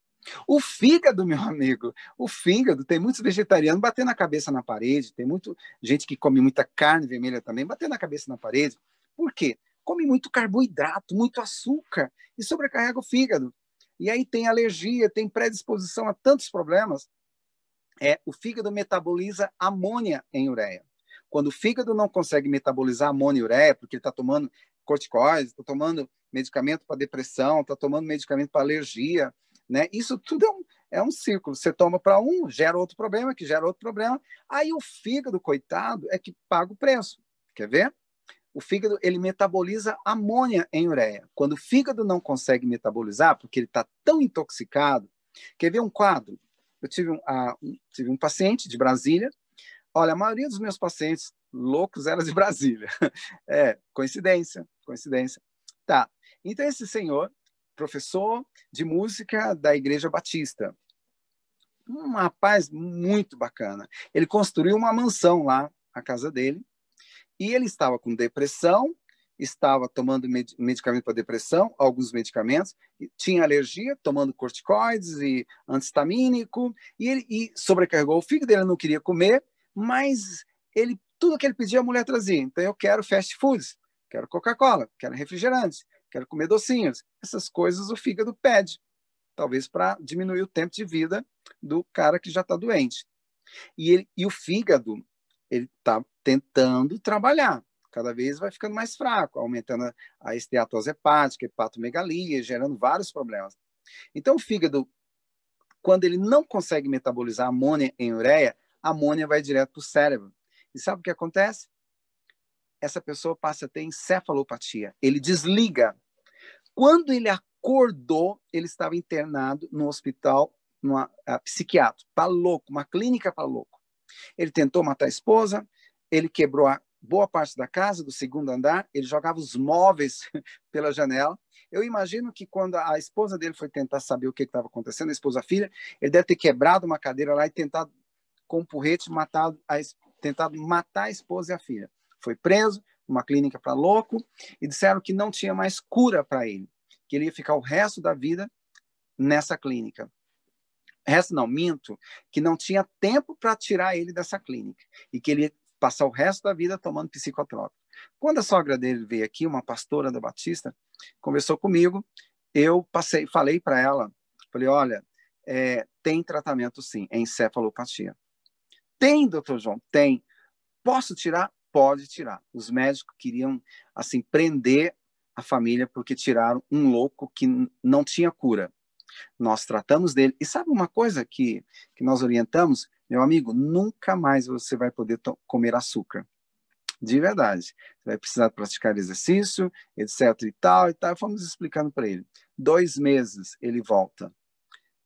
O fígado, meu amigo, o fígado, tem muitos vegetarianos batendo a cabeça na parede, tem muita gente que come muita carne vermelha também, batendo a cabeça na parede. Por quê? Come muito carboidrato, muito açúcar e sobrecarrega o fígado. E aí tem alergia, tem predisposição a tantos problemas. É, o fígado metaboliza amônia em ureia. Quando o fígado não consegue metabolizar amônia e ureia, porque ele está tomando corticoides, está tomando medicamento para depressão, está tomando medicamento para alergia, né? Isso tudo é um, é um círculo. Você toma para um, gera outro problema, que gera outro problema. Aí o fígado, coitado, é que paga o preço. Quer ver? o fígado ele metaboliza amônia em ureia. Quando o fígado não consegue metabolizar, porque ele está tão intoxicado, quer ver um quadro? Eu tive um, uh, um, tive um paciente de Brasília. Olha, a maioria dos meus pacientes loucos era de Brasília. É, coincidência, coincidência. Tá. Então, esse senhor, professor de música da Igreja Batista, um rapaz muito bacana. Ele construiu uma mansão lá, a casa dele, e ele estava com depressão, estava tomando medicamento para depressão, alguns medicamentos, tinha alergia, tomando corticoides e antistamínico, e ele e sobrecarregou o fígado, ele não queria comer, mas ele tudo que ele pedia a mulher trazia. Então eu quero fast foods, quero Coca-Cola, quero refrigerantes, quero comer docinhos. Essas coisas o fígado pede, talvez para diminuir o tempo de vida do cara que já está doente. E, ele, e o fígado, ele está tentando trabalhar. Cada vez vai ficando mais fraco, aumentando a esteatose hepática, hepatomegalia, gerando vários problemas. Então, o fígado, quando ele não consegue metabolizar amônia em ureia, a amônia vai direto para o cérebro. E sabe o que acontece? Essa pessoa passa a ter encefalopatia. Ele desliga. Quando ele acordou, ele estava internado no hospital, numa psiquiatra, para louco, uma clínica para louco. Ele tentou matar a esposa, ele quebrou a boa parte da casa, do segundo andar, ele jogava os móveis pela janela. Eu imagino que quando a esposa dele foi tentar saber o que estava acontecendo, a esposa a filha, ele deve ter quebrado uma cadeira lá e tentado, com um porrete, matar a, tentado matar a esposa e a filha. Foi preso, numa clínica para louco, e disseram que não tinha mais cura para ele, que ele ia ficar o resto da vida nessa clínica. Resto não, minto, que não tinha tempo para tirar ele dessa clínica e que ele passar o resto da vida tomando psicotrópico. Quando a sogra dele veio aqui, uma pastora da Batista, conversou comigo, eu passei, falei para ela, falei, olha, é, tem tratamento sim, é encefalopatia. Tem, doutor João? Tem. Posso tirar? Pode tirar. Os médicos queriam, assim, prender a família porque tiraram um louco que não tinha cura. Nós tratamos dele. E sabe uma coisa que, que nós orientamos? Meu amigo, nunca mais você vai poder comer açúcar. De verdade. Você vai precisar praticar exercício, etc e tal e tal. Fomos explicando para ele. Dois meses ele volta,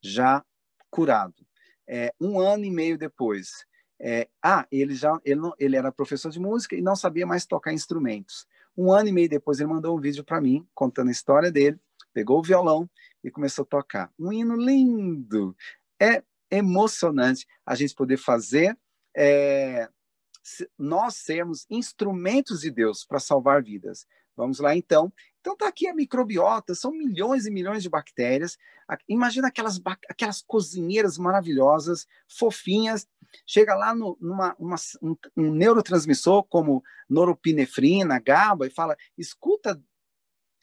já curado. É, um ano e meio depois, é, ah, ele já ele, não, ele era professor de música e não sabia mais tocar instrumentos. Um ano e meio depois, ele mandou um vídeo para mim, contando a história dele, pegou o violão e começou a tocar. Um hino lindo. É emocionante a gente poder fazer, é, nós sermos instrumentos de Deus para salvar vidas. Vamos lá, então. Então está aqui a microbiota, são milhões e milhões de bactérias. Imagina aquelas, aquelas cozinheiras maravilhosas, fofinhas, chega lá no, numa uma, um, um, neurotransmissor como noropinefrina, GABA, e fala: escuta,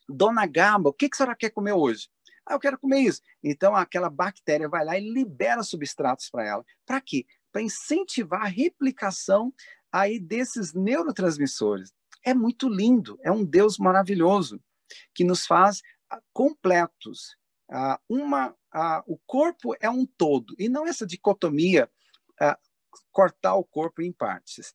dona GABA, o que, que a senhora quer comer hoje? Ah, eu quero comer isso. Então, aquela bactéria vai lá e libera substratos para ela. Para quê? Para incentivar a replicação aí desses neurotransmissores. É muito lindo, é um Deus maravilhoso que nos faz ah, completos. Ah, uma, ah, o corpo é um todo, e não essa dicotomia uh, cortar o corpo em partes.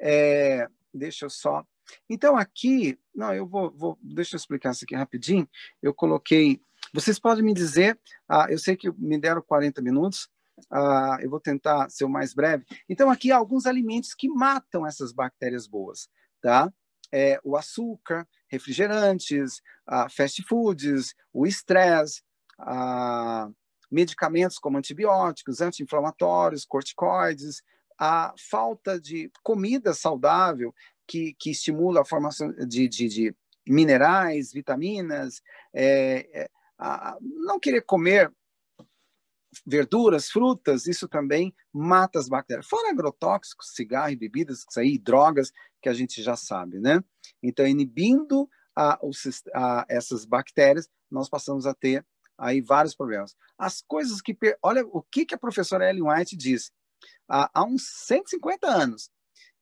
É, deixa eu só. Então, aqui, não, eu vou, vou, deixa eu explicar isso aqui rapidinho. Eu coloquei. Vocês podem me dizer, uh, eu sei que me deram 40 minutos, uh, eu vou tentar ser o mais breve. Então, aqui há alguns alimentos que matam essas bactérias boas, tá? É, o açúcar, refrigerantes, uh, fast foods, o estresse, uh, medicamentos como antibióticos, anti-inflamatórios, corticoides, a falta de comida saudável que, que estimula a formação de, de, de minerais, vitaminas, é, é, a, não querer comer verduras, frutas, isso também mata as bactérias. Fora agrotóxicos, cigarro e bebidas, isso aí, drogas, que a gente já sabe, né? Então, inibindo a, a, essas bactérias, nós passamos a ter aí vários problemas. As coisas que. Olha o que, que a professora Ellen White diz. Há, há uns 150 anos,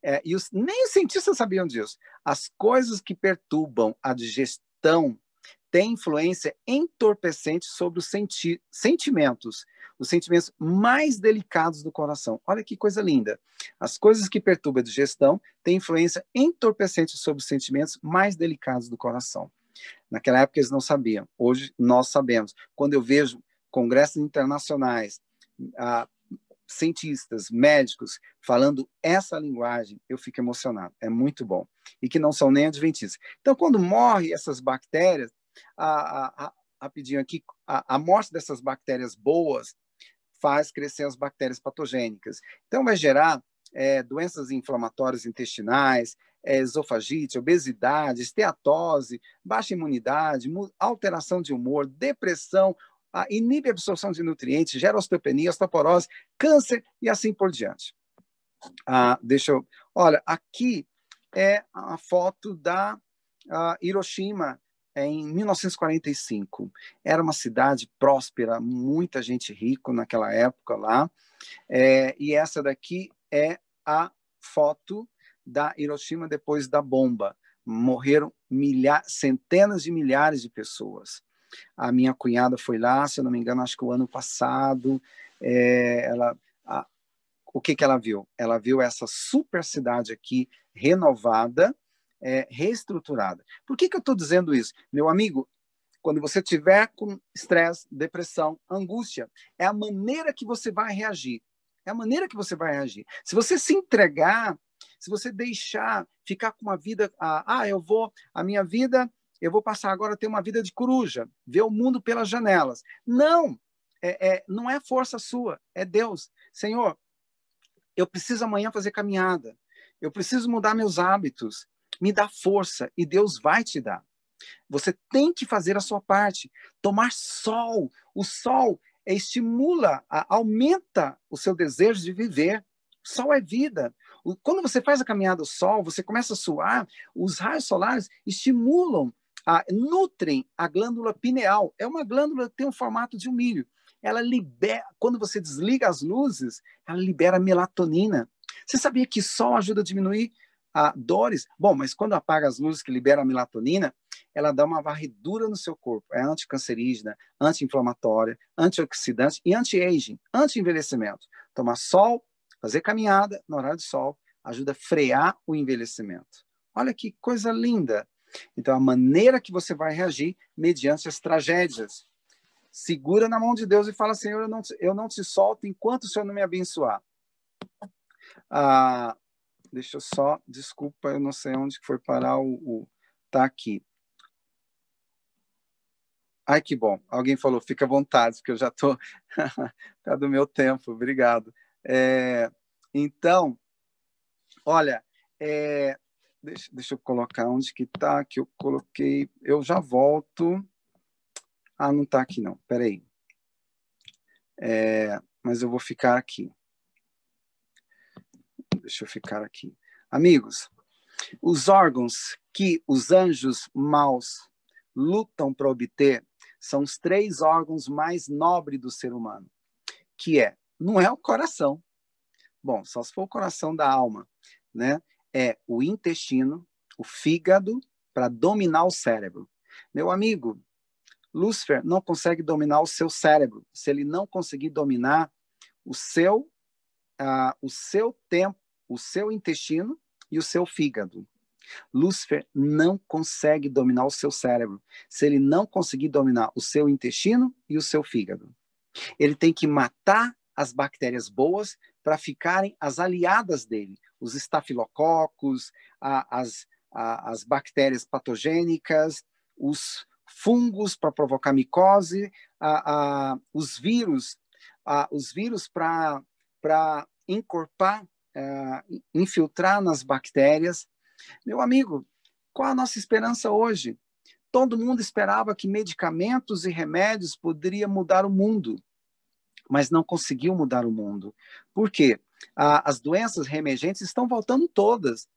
é, e os, nem os cientistas sabiam disso. As coisas que perturbam a digestão tem influência entorpecente sobre os senti sentimentos, os sentimentos mais delicados do coração. Olha que coisa linda. As coisas que perturbam a digestão têm influência entorpecente sobre os sentimentos mais delicados do coração. Naquela época eles não sabiam, hoje nós sabemos. Quando eu vejo congressos internacionais, ah, cientistas, médicos falando essa linguagem, eu fico emocionado. É muito bom. E que não são nem adventistas. Então, quando morrem essas bactérias, a, a, rapidinho aqui, a, a morte dessas bactérias boas faz crescer as bactérias patogênicas. Então, vai gerar é, doenças inflamatórias intestinais, é, esofagite, obesidade, esteatose, baixa imunidade, alteração de humor, depressão, a, inibe a absorção de nutrientes, gera osteopenia, osteoporose, câncer e assim por diante. Ah, deixa eu. Olha, aqui é a foto da Hiroshima em 1945. Era uma cidade próspera, muita gente rica naquela época lá. É, e essa daqui é a foto da Hiroshima depois da bomba. Morreram centenas de milhares de pessoas. A minha cunhada foi lá, se eu não me engano, acho que o ano passado. É, ela, a, o que, que ela viu? Ela viu essa super cidade aqui renovada, é, reestruturada. Por que, que eu estou dizendo isso? Meu amigo, quando você tiver com estresse, depressão, angústia, é a maneira que você vai reagir. É a maneira que você vai reagir. Se você se entregar, se você deixar ficar com uma vida, ah, ah eu vou, a minha vida, eu vou passar agora a ter uma vida de coruja, ver o mundo pelas janelas. Não, é, é, não é força sua, é Deus. Senhor, eu preciso amanhã fazer caminhada, eu preciso mudar meus hábitos, me dá força e Deus vai te dar. Você tem que fazer a sua parte. Tomar sol. O sol estimula, aumenta o seu desejo de viver. O sol é vida. Quando você faz a caminhada ao sol, você começa a suar, os raios solares estimulam, nutrem a glândula pineal. É uma glândula que tem o formato de um milho. Ela libera, quando você desliga as luzes, ela libera melatonina. Você sabia que sol ajuda a diminuir a dores. Bom, mas quando apaga as luzes que libera a melatonina, ela dá uma varredura no seu corpo. É anticancerígena, anti-inflamatória, antioxidante e anti-aging, anti-envelhecimento. Tomar sol, fazer caminhada no horário de sol, ajuda a frear o envelhecimento. Olha que coisa linda. Então, a maneira que você vai reagir mediante as tragédias. Segura na mão de Deus e fala, Senhor, eu não, eu não te solto enquanto o Senhor não me abençoar. Ah, Deixa eu só, desculpa, eu não sei onde foi parar o, o tá aqui. Ai, que bom. Alguém falou, fica à vontade, porque eu já estou tá do meu tempo. Obrigado. É, então, olha, é, deixa, deixa eu colocar onde que está, que eu coloquei. Eu já volto. Ah, não está aqui não. Peraí. É, mas eu vou ficar aqui. Deixa eu ficar aqui. Amigos, os órgãos que os anjos maus lutam para obter são os três órgãos mais nobres do ser humano, que é, não é o coração. Bom, só se for o coração da alma, né? É o intestino, o fígado para dominar o cérebro. Meu amigo, Lúcifer não consegue dominar o seu cérebro se ele não conseguir dominar o seu uh, o seu tempo o seu intestino e o seu fígado. Lúcifer não consegue dominar o seu cérebro se ele não conseguir dominar o seu intestino e o seu fígado. Ele tem que matar as bactérias boas para ficarem as aliadas dele, os estafilococos, a, as, a, as bactérias patogênicas, os fungos para provocar micose, a, os vírus, os vírus para encorpar uh, infiltrar nas bactérias. Meu amigo, qual a nossa esperança hoje? Todo mundo esperava que medicamentos e remédios poderiam mudar o mundo, mas não conseguiu mudar o mundo. Por quê? As doenças reemergentes estão voltando todas.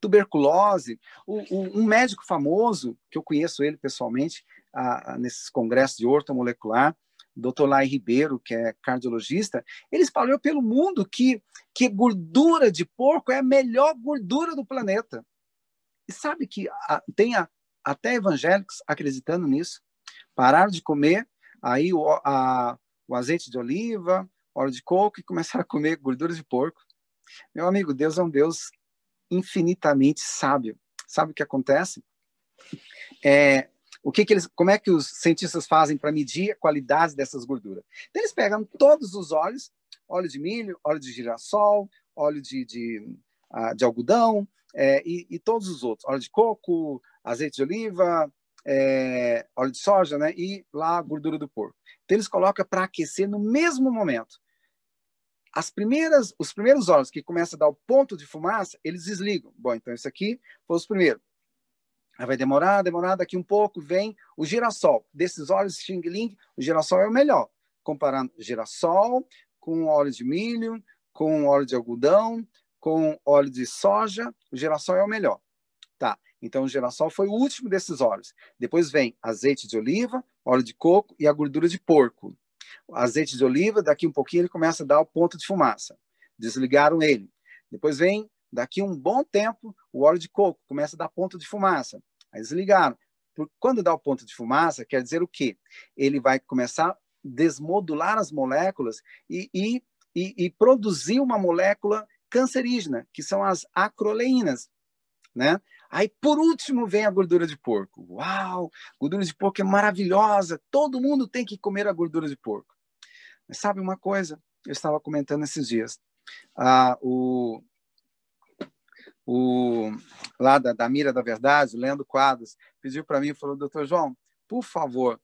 Tuberculose, o, o, um médico famoso, que eu conheço ele pessoalmente, ah, nesses congressos de ortomolecular, Dr. Lai Ribeiro, que é cardiologista, ele espalhou pelo mundo que, que gordura de porco é a melhor gordura do planeta. E sabe que a, tem a, até evangélicos acreditando nisso, pararam de comer aí o, a, o azeite de oliva, óleo de coco e começaram a comer gorduras de porco. Meu amigo, Deus é um Deus infinitamente sábio. Sabe o que acontece? É, o que, que eles, como é que os cientistas fazem para medir a qualidade dessas gorduras? Então, eles pegam todos os óleos, óleo de milho, óleo de girassol, óleo de, de, uh, de algodão é, e, e, todos os outros, óleo de coco, azeite de oliva, é, óleo de soja, né? E lá a gordura do porco. Então, eles colocam para aquecer no mesmo momento. As primeiras, os primeiros óleos que começam a dar o ponto de fumaça, eles desligam. Bom, então esse aqui foi os primeiros. Aí vai demorar, demorar, daqui um pouco vem o girassol. Desses óleos Xing Ling, o girassol é o melhor. Comparando girassol com óleo de milho, com óleo de algodão, com óleo de soja, o girassol é o melhor. Tá, então o girassol foi o último desses óleos. Depois vem azeite de oliva, óleo de coco e a gordura de porco azeite de oliva, daqui um pouquinho ele começa a dar o ponto de fumaça. Desligaram ele. Depois vem, daqui um bom tempo, o óleo de coco começa a dar ponto de fumaça. Aí desligaram. Quando dá o ponto de fumaça, quer dizer o quê? Ele vai começar a desmodular as moléculas e, e, e, e produzir uma molécula cancerígena, que são as acroleínas, né? Aí, por último, vem a gordura de porco. Uau! Gordura de porco é maravilhosa. Todo mundo tem que comer a gordura de porco. Mas sabe uma coisa? Eu estava comentando esses dias. Ah, o, o, lá da, da Mira da Verdade, o Leandro Quadros, pediu para mim e falou: Doutor João, por favor,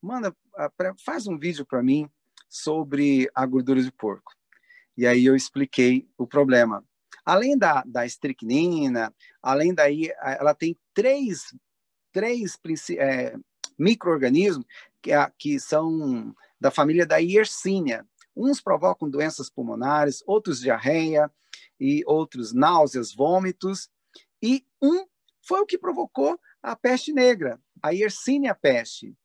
manda, ah, faz um vídeo para mim sobre a gordura de porco. E aí eu expliquei o problema. Além da, da estricnina, além daí, ela tem três, três é, micro-organismos que, que são da família da Yersinia. Uns provocam doenças pulmonares, outros diarreia e outros náuseas, vômitos. E um foi o que provocou a peste negra, a Yersinia peste.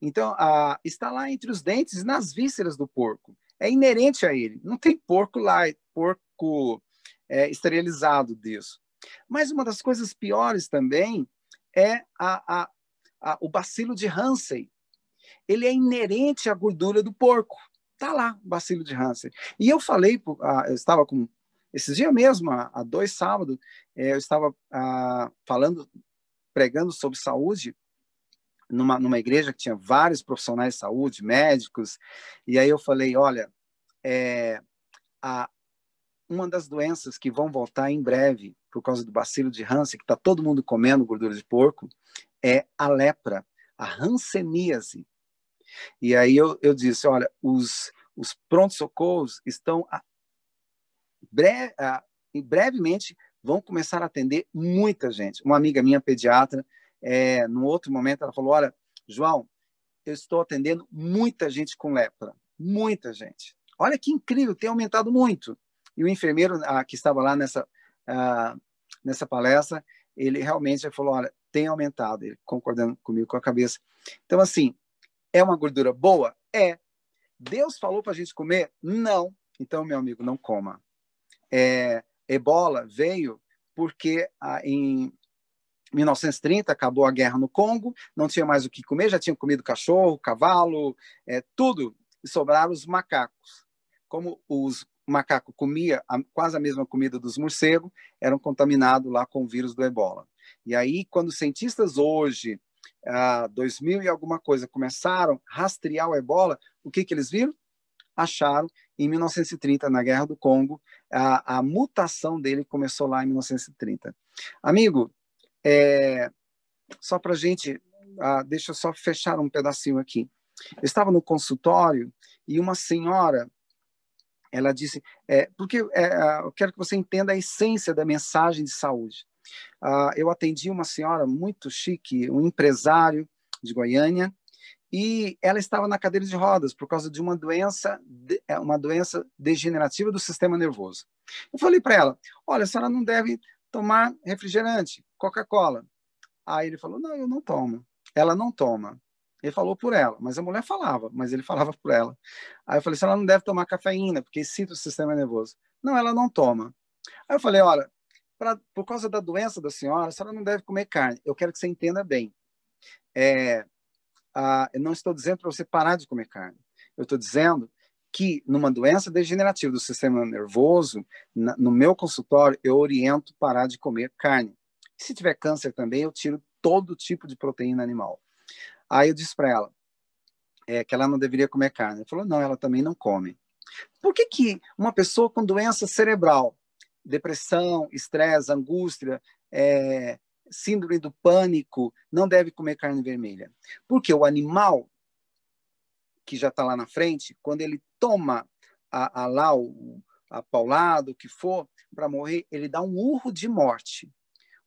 Então, a, está lá entre os dentes, nas vísceras do porco. É inerente a ele. Não tem porco lá, porco é, esterilizado disso. Mas uma das coisas piores também é a, a, a, o bacilo de Hansen. Ele é inerente à gordura do porco. Tá lá o bacilo de Hansen. E eu falei, eu estava com esses dias mesmo, há dois sábados, é, eu estava falando, pregando sobre saúde numa, numa igreja que tinha vários profissionais de saúde, médicos, e aí eu falei, olha, é, a, uma das doenças que vão voltar em breve por causa do bacilo de Hansen, que está todo mundo comendo gordura de porco, é a lepra, a hanseníase. E aí eu, eu disse, olha, os, os prontos-socorros estão a, bre, a, brevemente vão começar a atender muita gente. Uma amiga minha, pediatra, é, no outro momento, ela falou, olha, João, eu estou atendendo muita gente com lepra, muita gente. Olha que incrível, tem aumentado muito. E o enfermeiro ah, que estava lá nessa, ah, nessa palestra, ele realmente falou, olha, tem aumentado, ele concordando comigo com a cabeça. Então, assim, é uma gordura boa? É. Deus falou para a gente comer? Não. Então, meu amigo, não coma. É, ebola veio porque ah, em 1930 acabou a guerra no Congo, não tinha mais o que comer, já tinham comido cachorro, cavalo, é, tudo, e sobraram os macacos. Como os o macaco comia a, quase a mesma comida dos morcegos, eram contaminados lá com o vírus do ebola. E aí, quando os cientistas hoje, ah, 2000 e alguma coisa, começaram a rastrear o ebola, o que, que eles viram? Acharam, em 1930, na Guerra do Congo, a, a mutação dele começou lá em 1930. Amigo, é, só para gente, ah, deixa eu só fechar um pedacinho aqui. Eu estava no consultório e uma senhora ela disse, é, porque é, eu quero que você entenda a essência da mensagem de saúde. Uh, eu atendi uma senhora muito chique, um empresário de Goiânia, e ela estava na cadeira de rodas por causa de uma doença, é, uma doença degenerativa do sistema nervoso. Eu falei para ela, olha, a senhora não deve tomar refrigerante, Coca-Cola. Aí ele falou, não, eu não tomo. Ela não toma. Ele falou por ela, mas a mulher falava, mas ele falava por ela. Aí eu falei, se ela não deve tomar cafeína, porque excita o sistema nervoso. Não, ela não toma. Aí eu falei, olha, pra, por causa da doença da senhora, a senhora não deve comer carne. Eu quero que você entenda bem. é, ah, eu não estou dizendo para você parar de comer carne. Eu estou dizendo que numa doença degenerativa do sistema nervoso, na, no meu consultório, eu oriento parar de comer carne. Se tiver câncer também, eu tiro todo tipo de proteína animal. Aí eu disse para ela é, que ela não deveria comer carne. Ela falou, não, ela também não come. Por que, que uma pessoa com doença cerebral, depressão, estresse, angústia, é, síndrome do pânico, não deve comer carne vermelha? Porque o animal que já está lá na frente, quando ele toma a, a lá o a paulado, o que for, para morrer, ele dá um urro de morte.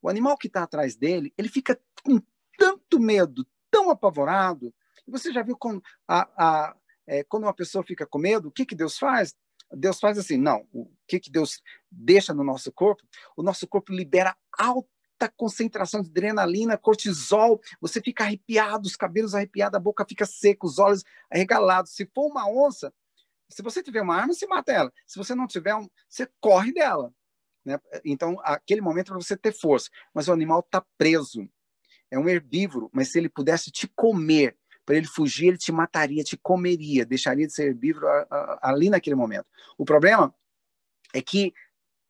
O animal que está atrás dele, ele fica com tanto medo, tão apavorado. Você já viu quando, a, a, é, quando uma pessoa fica com medo, o que, que Deus faz? Deus faz assim, não. O que, que Deus deixa no nosso corpo? O nosso corpo libera alta concentração de adrenalina, cortisol, você fica arrepiado, os cabelos arrepiados, a boca fica seca, os olhos arregalados. Se for uma onça, se você tiver uma arma, você mata ela. Se você não tiver, um, você corre dela. Né? Então, aquele momento é para você ter força. Mas o animal está preso. É um herbívoro, mas se ele pudesse te comer, para ele fugir, ele te mataria, te comeria, deixaria de ser herbívoro ali naquele momento. O problema é que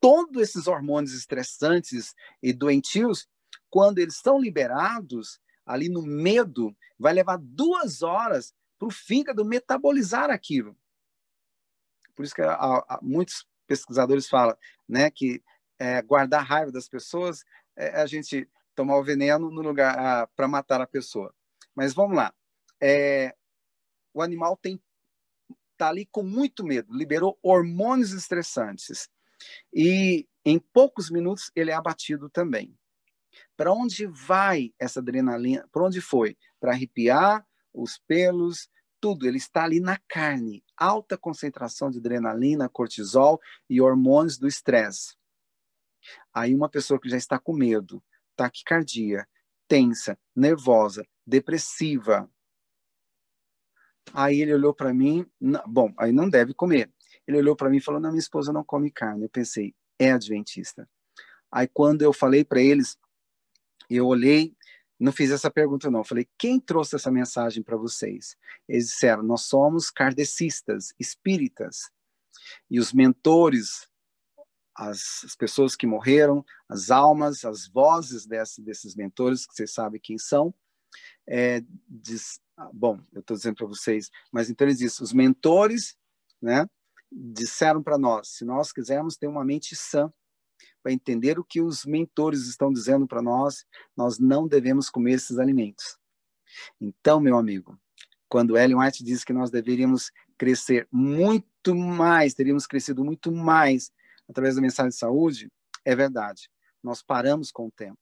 todos esses hormônios estressantes e doentios, quando eles são liberados, ali no medo, vai levar duas horas para o fígado metabolizar aquilo. Por isso que a, a, muitos pesquisadores falam né, que é, guardar raiva das pessoas é a gente tomar o veneno no lugar para matar a pessoa. Mas vamos lá. É, o animal tem tá ali com muito medo, liberou hormônios estressantes. E em poucos minutos ele é abatido também. Para onde vai essa adrenalina? Para onde foi? Para arrepiar os pelos, tudo. Ele está ali na carne. Alta concentração de adrenalina, cortisol e hormônios do estresse. Aí uma pessoa que já está com medo, taquicardia, tensa, nervosa, depressiva. Aí ele olhou para mim, bom, aí não deve comer. Ele olhou para mim e falou: Não, minha esposa não come carne. Eu pensei: É adventista. Aí quando eu falei para eles, eu olhei, não fiz essa pergunta não. Eu falei: Quem trouxe essa mensagem para vocês? Eles disseram: Nós somos kardecistas, espíritas. E os mentores, as, as pessoas que morreram, as almas, as vozes desse, desses mentores, que vocês sabem quem são, é, diz, ah, bom, eu estou dizendo para vocês, mas então eles dizem, os mentores, né, disseram para nós: se nós quisermos ter uma mente sã, para entender o que os mentores estão dizendo para nós, nós não devemos comer esses alimentos. Então, meu amigo, quando Ellen White diz que nós deveríamos crescer muito mais, teríamos crescido muito mais através da mensagem de saúde, é verdade. Nós paramos com o tempo.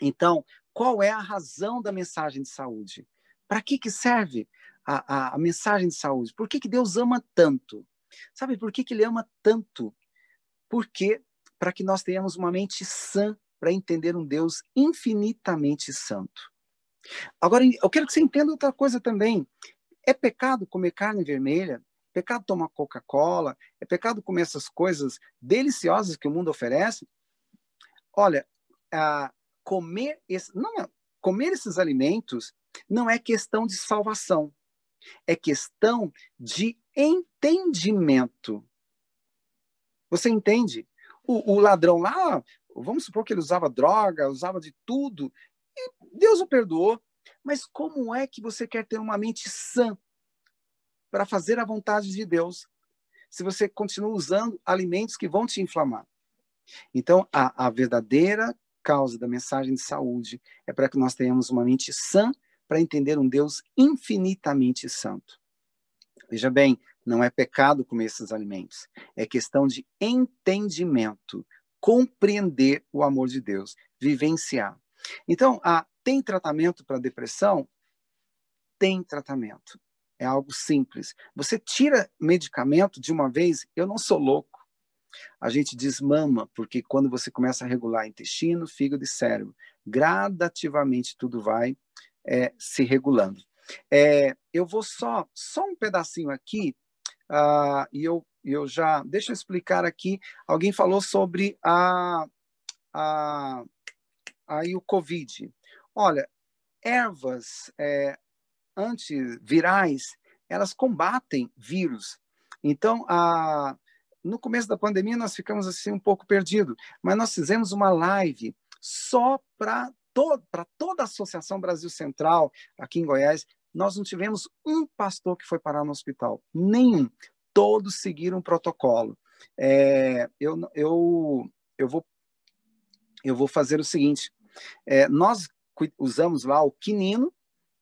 Então, qual é a razão da mensagem de saúde? Para que, que serve a, a, a, mensagem de saúde? Por que, que Deus ama tanto? Sabe por que, que ele ama tanto? Porque para que nós tenhamos uma mente sã para entender um Deus infinitamente santo. Agora, eu quero que você entenda outra coisa também. É pecado comer carne vermelha? Pecado tomar Coca-Cola? É pecado comer essas coisas deliciosas que o mundo oferece? Olha, comer, esse, não, é, comer esses alimentos não é questão de salvação. É questão de entendimento. Você entende? O, o, ladrão lá, vamos supor que ele usava droga, usava de tudo, e Deus o perdoou. Mas como é que você quer ter uma mente sã para fazer a vontade de Deus se você continua usando alimentos que vão te inflamar? Então, a, a verdadeira causa da mensagem de saúde é para que nós tenhamos uma mente sã para entender um Deus infinitamente santo. Veja bem, não é pecado comer esses alimentos. É questão de entendimento, compreender o amor de Deus, vivenciar. Então, ah, tem tratamento para depressão? Tem tratamento. É algo simples. Você tira medicamento de uma vez, eu não sou louco. A gente desmama, porque quando você começa a regular intestino, fígado e cérebro, gradativamente tudo vai é, se regulando. É, eu vou só, só um pedacinho aqui, uh, e eu, eu já. Deixa eu explicar aqui. Alguém falou sobre a, a, aí o Covid. Olha, ervas é, antivirais, elas combatem vírus. Então, a, no começo da pandemia, nós ficamos assim um pouco perdidos, mas nós fizemos uma live só para to, toda a Associação Brasil Central, aqui em Goiás. Nós não tivemos um pastor que foi parar no hospital, nenhum. Todos seguiram o protocolo. É, eu, eu, eu, vou, eu vou fazer o seguinte: é, nós usamos lá o quinino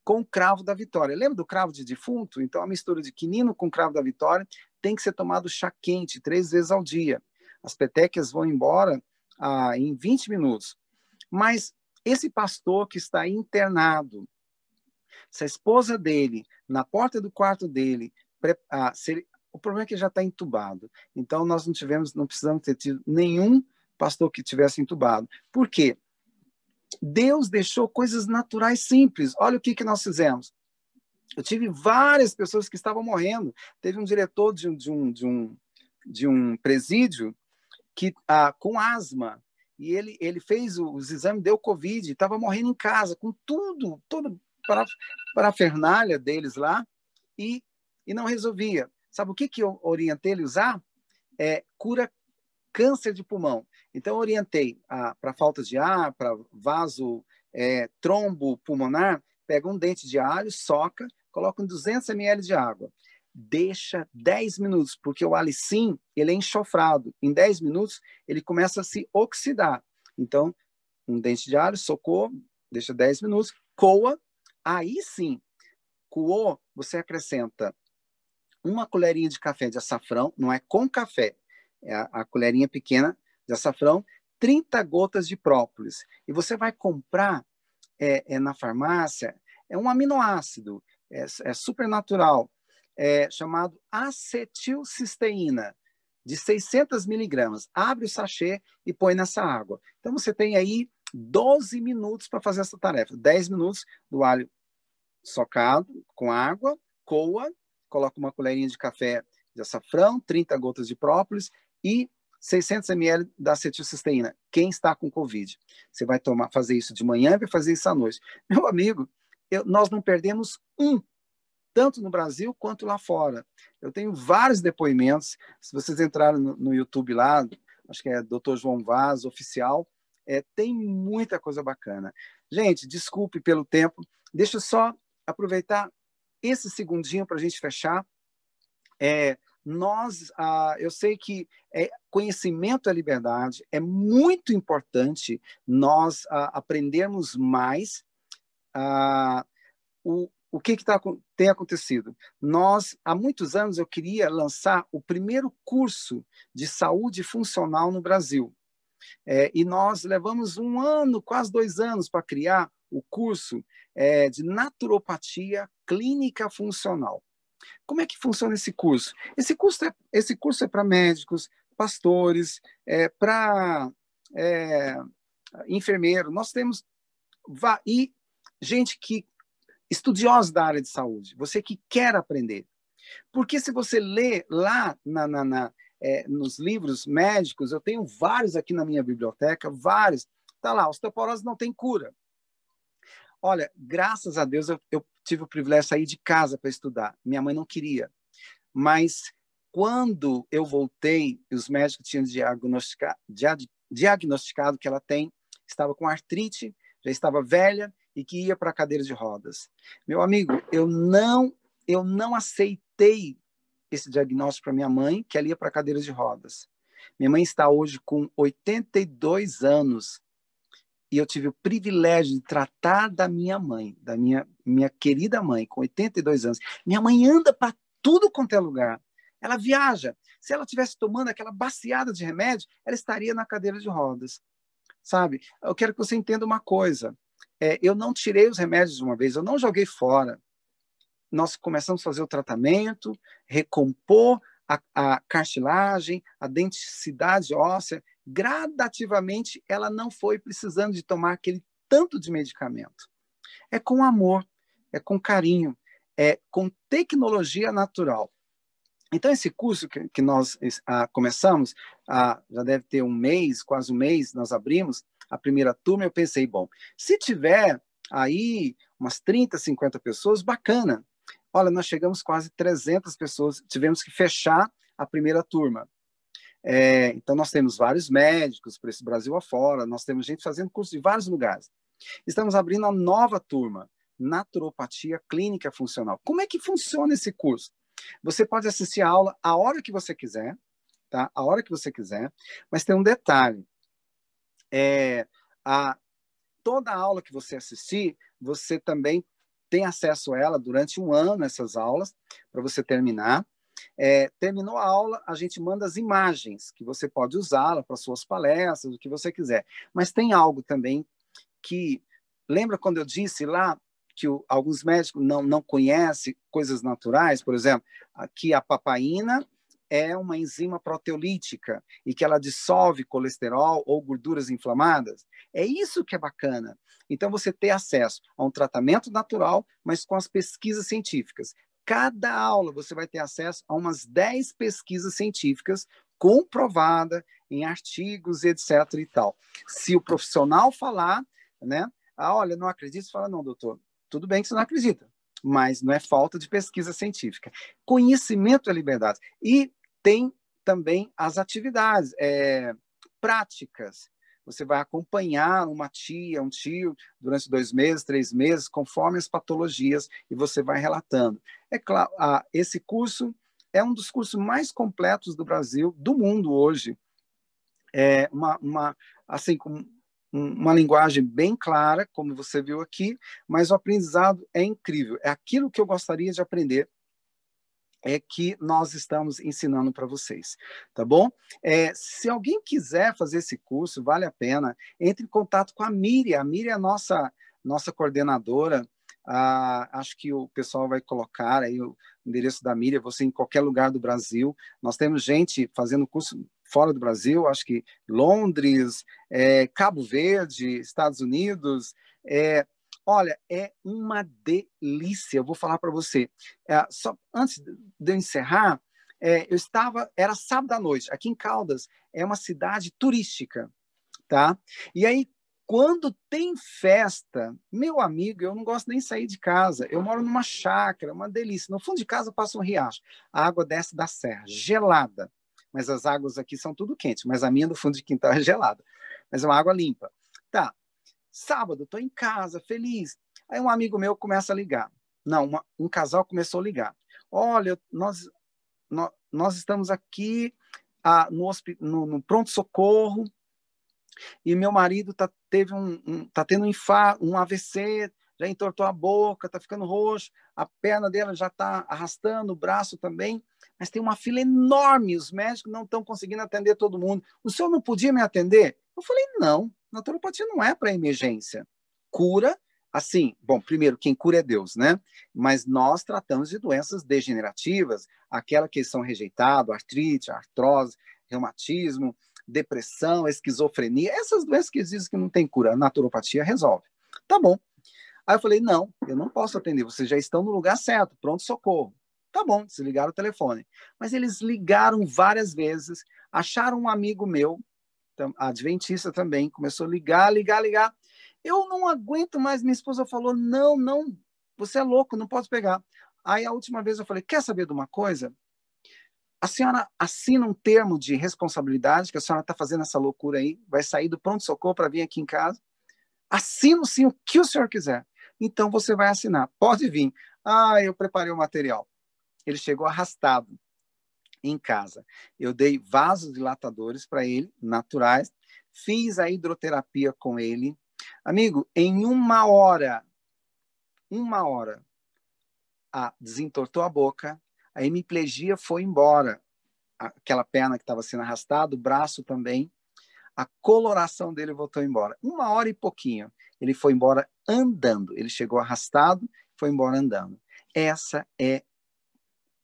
com o cravo da vitória. Lembra do cravo de defunto? Então, a mistura de quinino com cravo da vitória tem que ser tomado chá quente três vezes ao dia. As petequias vão embora ah, em 20 minutos. Mas esse pastor que está internado, se a esposa dele, na porta do quarto dele, ah, ele, o problema é que ele já está entubado. Então, nós não tivemos, não precisamos ter tido nenhum pastor que tivesse entubado. Por quê? Deus deixou coisas naturais simples. Olha o que, que nós fizemos. Eu tive várias pessoas que estavam morrendo. Teve um diretor de um, de um, de um, de um presídio que ah, com asma e ele, ele fez os exames, deu Covid, estava morrendo em casa, com tudo, para a fernália deles lá, e, e não resolvia. Sabe o que, que eu orientei ele usar? É, cura câncer de pulmão. Então, orientei para falta de ar, para vaso, é, trombo pulmonar, pega um dente de alho, soca, coloca em 200 ml de água. Deixa 10 minutos, porque o alicim, ele é enxofrado. Em 10 minutos, ele começa a se oxidar. Então, um dente de alho, socou, deixa 10 minutos, coa, aí sim, coou, você acrescenta uma colherinha de café de açafrão, não é com café, é a, a colherinha pequena de açafrão, 30 gotas de própolis. E você vai comprar é, é na farmácia, é um aminoácido, é, é super natural, é, chamado acetilcisteína, de 600 miligramas. Abre o sachê e põe nessa água. Então, você tem aí 12 minutos para fazer essa tarefa. 10 minutos do alho socado com água, coa, coloca uma colherinha de café de açafrão, 30 gotas de própolis e 600 ml da acetilcisteína. Quem está com Covid? Você vai tomar, fazer isso de manhã e vai fazer isso à noite. Meu amigo, eu, nós não perdemos um, tanto no Brasil quanto lá fora. Eu tenho vários depoimentos. Se vocês entrarem no, no YouTube lá, acho que é Dr. João Vaz, oficial, é, tem muita coisa bacana. Gente, desculpe pelo tempo. Deixa eu só aproveitar esse segundinho para a gente fechar. É, nós, ah, eu sei que é, conhecimento é liberdade, é muito importante nós ah, aprendermos mais ah, o, o que, que tá, tem acontecido. Nós, há muitos anos, eu queria lançar o primeiro curso de saúde funcional no Brasil. É, e nós levamos um ano, quase dois anos, para criar o curso é, de naturopatia clínica funcional. Como é que funciona esse curso? Esse curso é, esse curso é para médicos, pastores, é, para é, enfermeiro. Nós temos e gente que estudiosa da área de saúde, você que quer aprender. Porque se você lê lá na, na, na é, nos livros médicos, eu tenho vários aqui na minha biblioteca, vários. Tá lá, osteoporose não tem cura. Olha, graças a Deus eu, eu tive o privilégio de sair de casa para estudar. Minha mãe não queria. Mas quando eu voltei, os médicos tinham diagnosticado, diagnosticado que ela tem, estava com artrite, já estava velha e que ia para a cadeira de rodas. Meu amigo, eu não, eu não aceitei esse diagnóstico para minha mãe, que ela ia para a cadeira de rodas. Minha mãe está hoje com 82 anos e eu tive o privilégio de tratar da minha mãe, da minha, minha querida mãe, com 82 anos. Minha mãe anda para tudo quanto é lugar. Ela viaja. Se ela tivesse tomando aquela baciada de remédio, ela estaria na cadeira de rodas. Sabe? Eu quero que você entenda uma coisa. É, eu não tirei os remédios de uma vez, eu não joguei fora. Nós começamos a fazer o tratamento, recompor a, a cartilagem, a denticidade óssea, gradativamente ela não foi precisando de tomar aquele tanto de medicamento. É com amor, é com carinho, é com tecnologia natural. Então, esse curso que, que nós ah, começamos, ah, já deve ter um mês, quase um mês, nós abrimos a primeira turma, eu pensei, bom, se tiver aí umas 30, 50 pessoas, bacana. Olha, nós chegamos quase 300 pessoas, tivemos que fechar a primeira turma. É, então, nós temos vários médicos por esse Brasil afora, nós temos gente fazendo curso de vários lugares. Estamos abrindo a nova turma, Naturopatia Clínica Funcional. Como é que funciona esse curso? Você pode assistir a aula a hora que você quiser, tá? A hora que você quiser, mas tem um detalhe. É, a, toda aula que você assistir, você também tem acesso a ela durante um ano, essas aulas, para você terminar. É, terminou a aula, a gente manda as imagens, que você pode usá-la para suas palestras, o que você quiser. Mas tem algo também que. Lembra quando eu disse lá que o, alguns médicos não, não conhecem coisas naturais? Por exemplo, aqui a papaina é uma enzima proteolítica e que ela dissolve colesterol ou gorduras inflamadas. É isso que é bacana. Então, você ter acesso a um tratamento natural, mas com as pesquisas científicas cada aula você vai ter acesso a umas 10 pesquisas científicas comprovada em artigos, etc. e tal. Se o profissional falar, né? Ah, olha, não acredito, você fala, não, doutor, tudo bem que você não acredita, mas não é falta de pesquisa científica. Conhecimento é liberdade. E tem também as atividades é, práticas você vai acompanhar uma tia, um tio, durante dois meses, três meses, conforme as patologias, e você vai relatando. É claro, esse curso é um dos cursos mais completos do Brasil, do mundo hoje. É uma, uma assim, com uma linguagem bem clara, como você viu aqui, mas o aprendizado é incrível. É aquilo que eu gostaria de aprender é que nós estamos ensinando para vocês, tá bom? É, se alguém quiser fazer esse curso, vale a pena, entre em contato com a Miriam. A Miriam é nossa, nossa coordenadora. Ah, acho que o pessoal vai colocar aí o endereço da Miriam, você em qualquer lugar do Brasil. Nós temos gente fazendo curso fora do Brasil, acho que Londres, é, Cabo Verde, Estados Unidos, é, Olha, é uma delícia. Eu vou falar para você. É, só antes de eu encerrar, é, eu estava, era sábado à noite. Aqui em Caldas é uma cidade turística, tá? E aí quando tem festa, meu amigo, eu não gosto nem de sair de casa. Eu moro numa chácara, uma delícia. No fundo de casa passa um riacho. A água desce da serra, gelada. Mas as águas aqui são tudo quentes, mas a minha do fundo de quintal é gelada. Mas é uma água limpa. Tá. Sábado, estou em casa, feliz. Aí um amigo meu começa a ligar. Não, uma, um casal começou a ligar. Olha, nós, nós, nós estamos aqui ah, no, no, no pronto-socorro e meu marido tá, teve um, um, tá tendo um, infarto, um AVC, já entortou a boca, tá ficando roxo, a perna dela já está arrastando, o braço também, mas tem uma fila enorme, os médicos não estão conseguindo atender todo mundo. O senhor não podia me atender? Eu falei, não, naturopatia não é para emergência. Cura, assim, bom, primeiro, quem cura é Deus, né? Mas nós tratamos de doenças degenerativas, aquela que são rejeitadas, artrite, artrose, reumatismo, depressão, esquizofrenia, essas doenças que dizem que não tem cura, a naturopatia resolve. Tá bom. Aí eu falei, não, eu não posso atender, vocês já estão no lugar certo, pronto socorro. Tá bom, desligaram o telefone. Mas eles ligaram várias vezes, acharam um amigo meu, adventista também, começou a ligar, ligar, ligar. Eu não aguento mais. Minha esposa falou: não, não, você é louco, não pode pegar. Aí a última vez eu falei: quer saber de uma coisa? A senhora assina um termo de responsabilidade, que a senhora está fazendo essa loucura aí, vai sair do pronto-socorro para vir aqui em casa. Assino sim o que o senhor quiser. Então você vai assinar. Pode vir. Ah, eu preparei o material. Ele chegou arrastado em casa. Eu dei vasos dilatadores para ele, naturais, fiz a hidroterapia com ele. Amigo, em uma hora, uma hora, a, desentortou a boca, a hemiplegia foi embora, aquela perna que estava sendo arrastada, o braço também, a coloração dele voltou embora. Uma hora e pouquinho, ele foi embora andando, ele chegou arrastado, foi embora andando. Essa é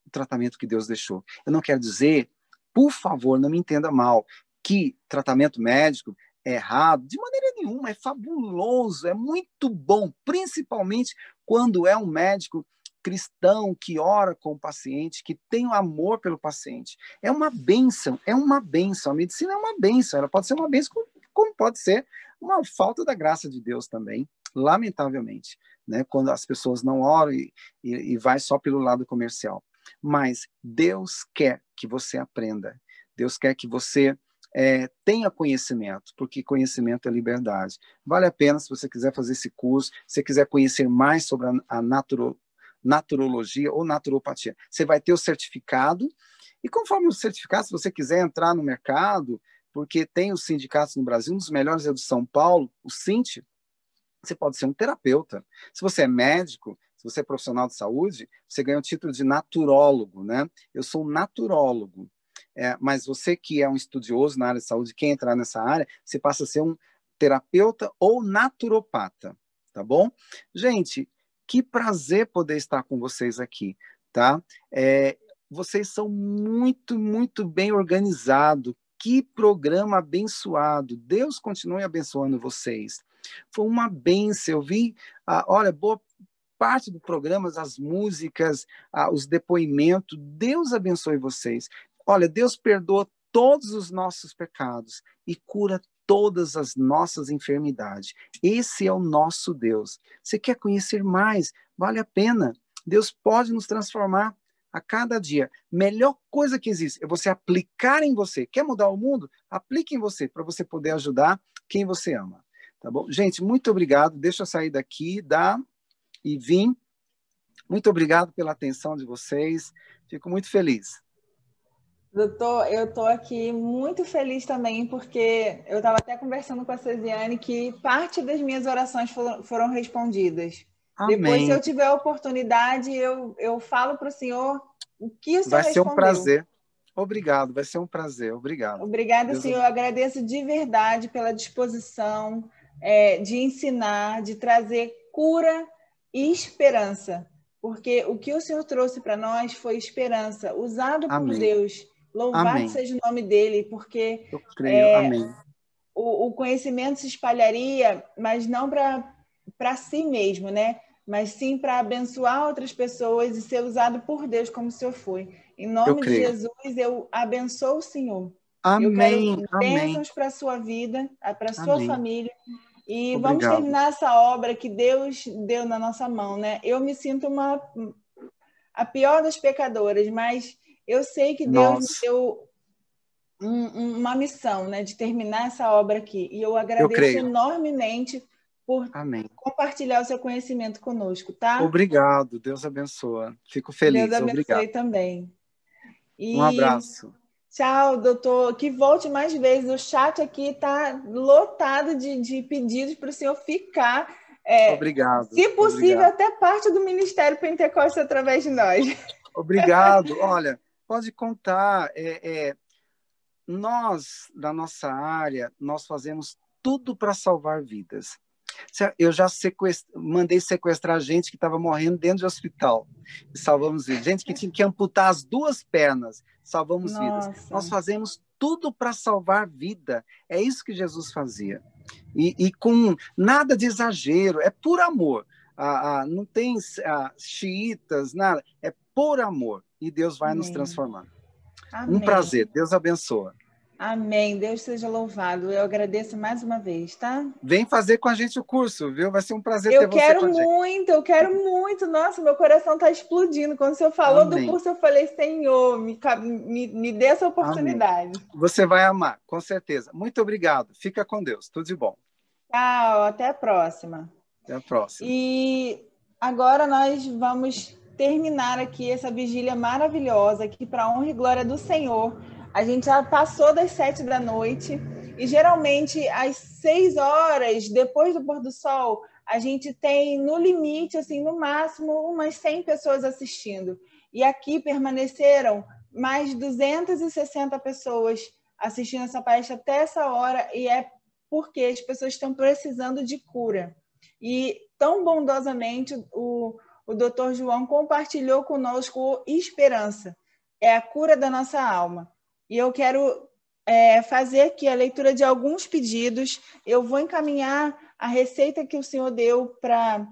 o tratamento que Deus deixou. Eu não quero dizer, por favor, não me entenda mal, que tratamento médico é errado, de maneira nenhuma, é fabuloso, é muito bom, principalmente quando é um médico cristão que ora com o paciente, que tem o amor pelo paciente. É uma benção, é uma benção. A medicina é uma benção, ela pode ser uma benção como pode ser uma falta da graça de Deus também. lamentavelmente, né? Quando as pessoas não oram e, e, e vai só pelo lado comercial. Mas Deus quer que você aprenda. Deus quer que você é, tenha conhecimento, porque conhecimento é liberdade. Vale a pena se você quiser fazer esse curso, se quiser conhecer mais sobre a, a naturologia ou naturopatia. Você vai ter o certificado, e conforme o certificado, se você quiser entrar no mercado, porque tem os sindicatos no Brasil, um dos melhores é o de São Paulo, o Cint, você pode ser um terapeuta. Se você é médico, se você é profissional de saúde, você ganha o título de naturólogo, né? Eu sou um naturólogo. É, mas você que é um estudioso na área de saúde, quer entrar nessa área, você passa a ser um terapeuta ou naturopata, tá bom? Gente, que prazer poder estar com vocês aqui, tá? É, vocês são muito, muito bem organizados. Que programa abençoado. Deus continue abençoando vocês. Foi uma benção. Eu vi, ah, olha, boa parte do programa, as músicas, ah, os depoimentos. Deus abençoe vocês. Olha, Deus perdoa todos os nossos pecados e cura todas as nossas enfermidades. Esse é o nosso Deus. Você quer conhecer mais? Vale a pena. Deus pode nos transformar a cada dia. Melhor coisa que existe é você aplicar em você. Quer mudar o mundo? Aplique em você para você poder ajudar quem você ama. Tá bom? Gente, muito obrigado. Deixa eu sair daqui, dar e vim. Muito obrigado pela atenção de vocês. Fico muito feliz. Doutor, eu estou aqui muito feliz também, porque eu estava até conversando com a Cesiane que parte das minhas orações foram, foram respondidas. Amém. Depois, se eu tiver a oportunidade, eu, eu falo para o senhor o que o senhor Vai ser um prazer. Obrigado, vai ser um prazer. Obrigado. Obrigada, Deus senhor. Eu agradeço de verdade pela disposição é, de ensinar, de trazer cura e esperança. Porque o que o Senhor trouxe para nós foi esperança, usado Amém. por Deus Louvado Amém. seja o nome dele, porque Eu creio. É, Amém. O, o, conhecimento se espalharia, mas não para si mesmo, né? Mas sim para abençoar outras pessoas e ser usado por Deus como o Senhor foi. Em nome de Jesus, eu abençoo o Senhor. Amém. Eu quero bênçãos para a sua vida, para a sua Amém. família. E Obrigado. vamos terminar essa obra que Deus deu na nossa mão, né? Eu me sinto uma a pior das pecadoras, mas eu sei que Deus Nossa. me deu um, uma missão, né, de terminar essa obra aqui. E eu agradeço eu enormemente por Amém. compartilhar o seu conhecimento conosco, tá? Obrigado, Deus abençoa. Fico feliz. Deus abençoe Obrigado. também. E... Um abraço. Tchau, doutor. Que volte mais vezes. O chat aqui está lotado de, de pedidos para o senhor ficar. É, Obrigado. Se possível, Obrigado. até parte do Ministério Pentecostes através de nós. Obrigado. Olha, Pode contar. É, é, nós, da nossa área, nós fazemos tudo para salvar vidas. Eu já mandei sequestrar gente que estava morrendo dentro de hospital. Salvamos vidas. Gente que tinha que amputar as duas pernas. Salvamos Nossa. vidas. Nós fazemos tudo para salvar vida. É isso que Jesus fazia. E, e, com nada de exagero, é por amor. Ah, ah, não tem ah, xiitas, nada. É por amor e Deus vai Amém. nos transformar. Amém. Um prazer. Deus abençoa. Amém. Deus seja louvado. Eu agradeço mais uma vez, tá? Vem fazer com a gente o curso, viu? Vai ser um prazer eu ter você Eu quero muito, eu quero muito. Nossa, meu coração está explodindo. Quando você falou Amém. do curso, eu falei, Senhor, me, me, me dê essa oportunidade. Amém. Você vai amar, com certeza. Muito obrigado. Fica com Deus. Tudo de bom. Tchau, até a próxima. Até a próxima. E agora nós vamos terminar aqui essa vigília maravilhosa, aqui para honra e glória do Senhor. A gente já passou das sete da noite e geralmente às seis horas depois do pôr do sol a gente tem no limite, assim, no máximo umas 100 pessoas assistindo. E aqui permaneceram mais de 260 pessoas assistindo essa palestra até essa hora e é porque as pessoas estão precisando de cura. E tão bondosamente o o doutor João compartilhou conosco esperança. É a cura da nossa alma. E eu quero é, fazer aqui a leitura de alguns pedidos. Eu vou encaminhar a receita que o senhor deu para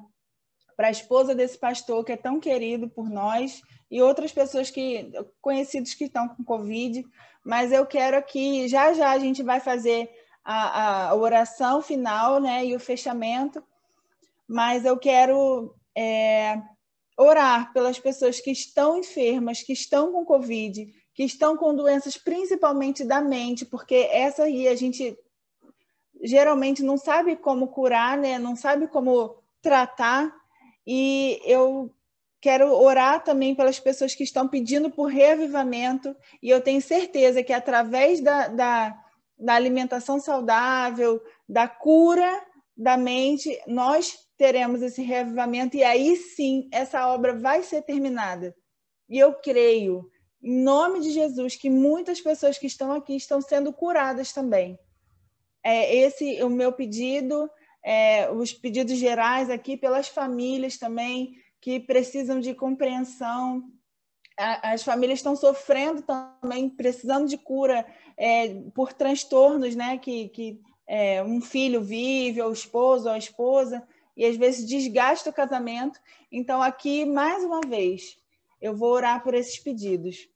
a esposa desse pastor, que é tão querido por nós, e outras pessoas que conhecidos que estão com Covid. Mas eu quero aqui, já já a gente vai fazer a, a oração final né, e o fechamento mas eu quero é, orar pelas pessoas que estão enfermas, que estão com Covid, que estão com doenças principalmente da mente, porque essa aí a gente geralmente não sabe como curar, né? não sabe como tratar. E eu quero orar também pelas pessoas que estão pedindo por reavivamento, e eu tenho certeza que através da, da, da alimentação saudável, da cura da mente, nós teremos esse reavivamento, e aí sim essa obra vai ser terminada. E eu creio, em nome de Jesus, que muitas pessoas que estão aqui estão sendo curadas também. É esse o meu pedido, é, os pedidos gerais aqui pelas famílias também que precisam de compreensão. As famílias estão sofrendo também, precisando de cura é, por transtornos, né? Que, que é, um filho vive, ou o esposo, ou a esposa, e às vezes desgasta o casamento. Então, aqui, mais uma vez, eu vou orar por esses pedidos.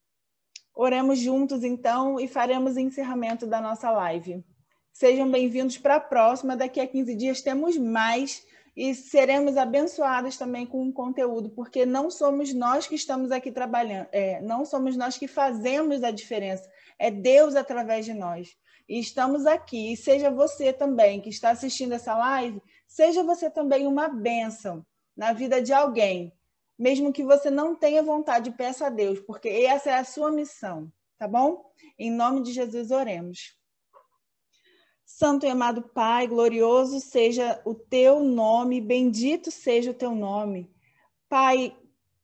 Oremos juntos, então, e faremos o encerramento da nossa live. Sejam bem-vindos para a próxima. Daqui a 15 dias temos mais e seremos abençoados também com o conteúdo, porque não somos nós que estamos aqui trabalhando, é, não somos nós que fazemos a diferença, é Deus através de nós. E estamos aqui, e seja você também que está assistindo essa live, seja você também uma bênção na vida de alguém, mesmo que você não tenha vontade, peça a Deus, porque essa é a sua missão, tá bom? Em nome de Jesus, oremos. Santo e amado Pai, glorioso seja o teu nome, bendito seja o teu nome. Pai,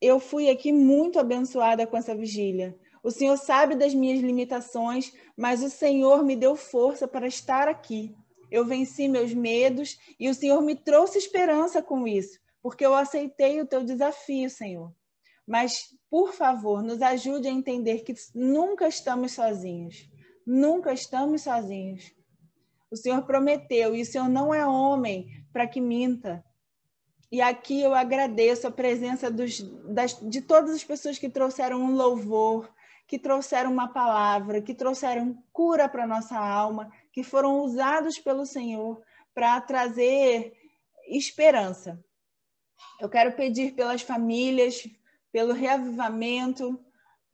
eu fui aqui muito abençoada com essa vigília. O Senhor sabe das minhas limitações, mas o Senhor me deu força para estar aqui. Eu venci meus medos e o Senhor me trouxe esperança com isso, porque eu aceitei o teu desafio, Senhor. Mas, por favor, nos ajude a entender que nunca estamos sozinhos. Nunca estamos sozinhos. O Senhor prometeu, e o Senhor não é homem para que minta. E aqui eu agradeço a presença dos, das, de todas as pessoas que trouxeram um louvor, que trouxeram uma palavra, que trouxeram cura para nossa alma, que foram usados pelo Senhor para trazer esperança. Eu quero pedir pelas famílias, pelo reavivamento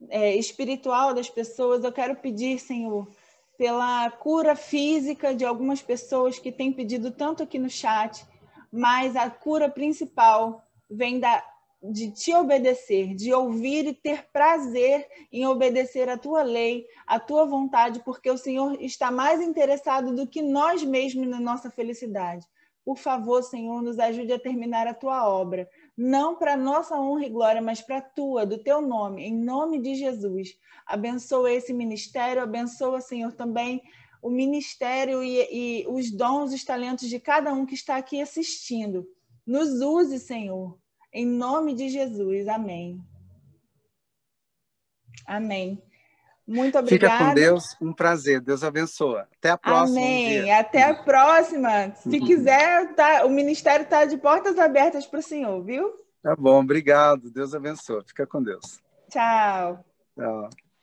é, espiritual das pessoas, eu quero pedir, Senhor, pela cura física de algumas pessoas que têm pedido tanto aqui no chat, mas a cura principal vem da, de te obedecer, de ouvir e ter prazer em obedecer a tua lei, a tua vontade, porque o Senhor está mais interessado do que nós mesmos na nossa felicidade. Por favor, Senhor, nos ajude a terminar a tua obra, não para nossa honra e glória, mas para a tua, do teu nome, em nome de Jesus. Abençoa esse ministério, abençoa, Senhor, também o ministério e, e os dons, os talentos de cada um que está aqui assistindo. Nos use, Senhor, em nome de Jesus. Amém. Amém. Muito obrigada. Fica com Deus, um prazer. Deus abençoa. Até a próxima. Amém. Um Até a próxima. Se uhum. quiser, tá, o ministério está de portas abertas para o senhor, viu? Tá bom, obrigado. Deus abençoe. Fica com Deus. Tchau. Tchau.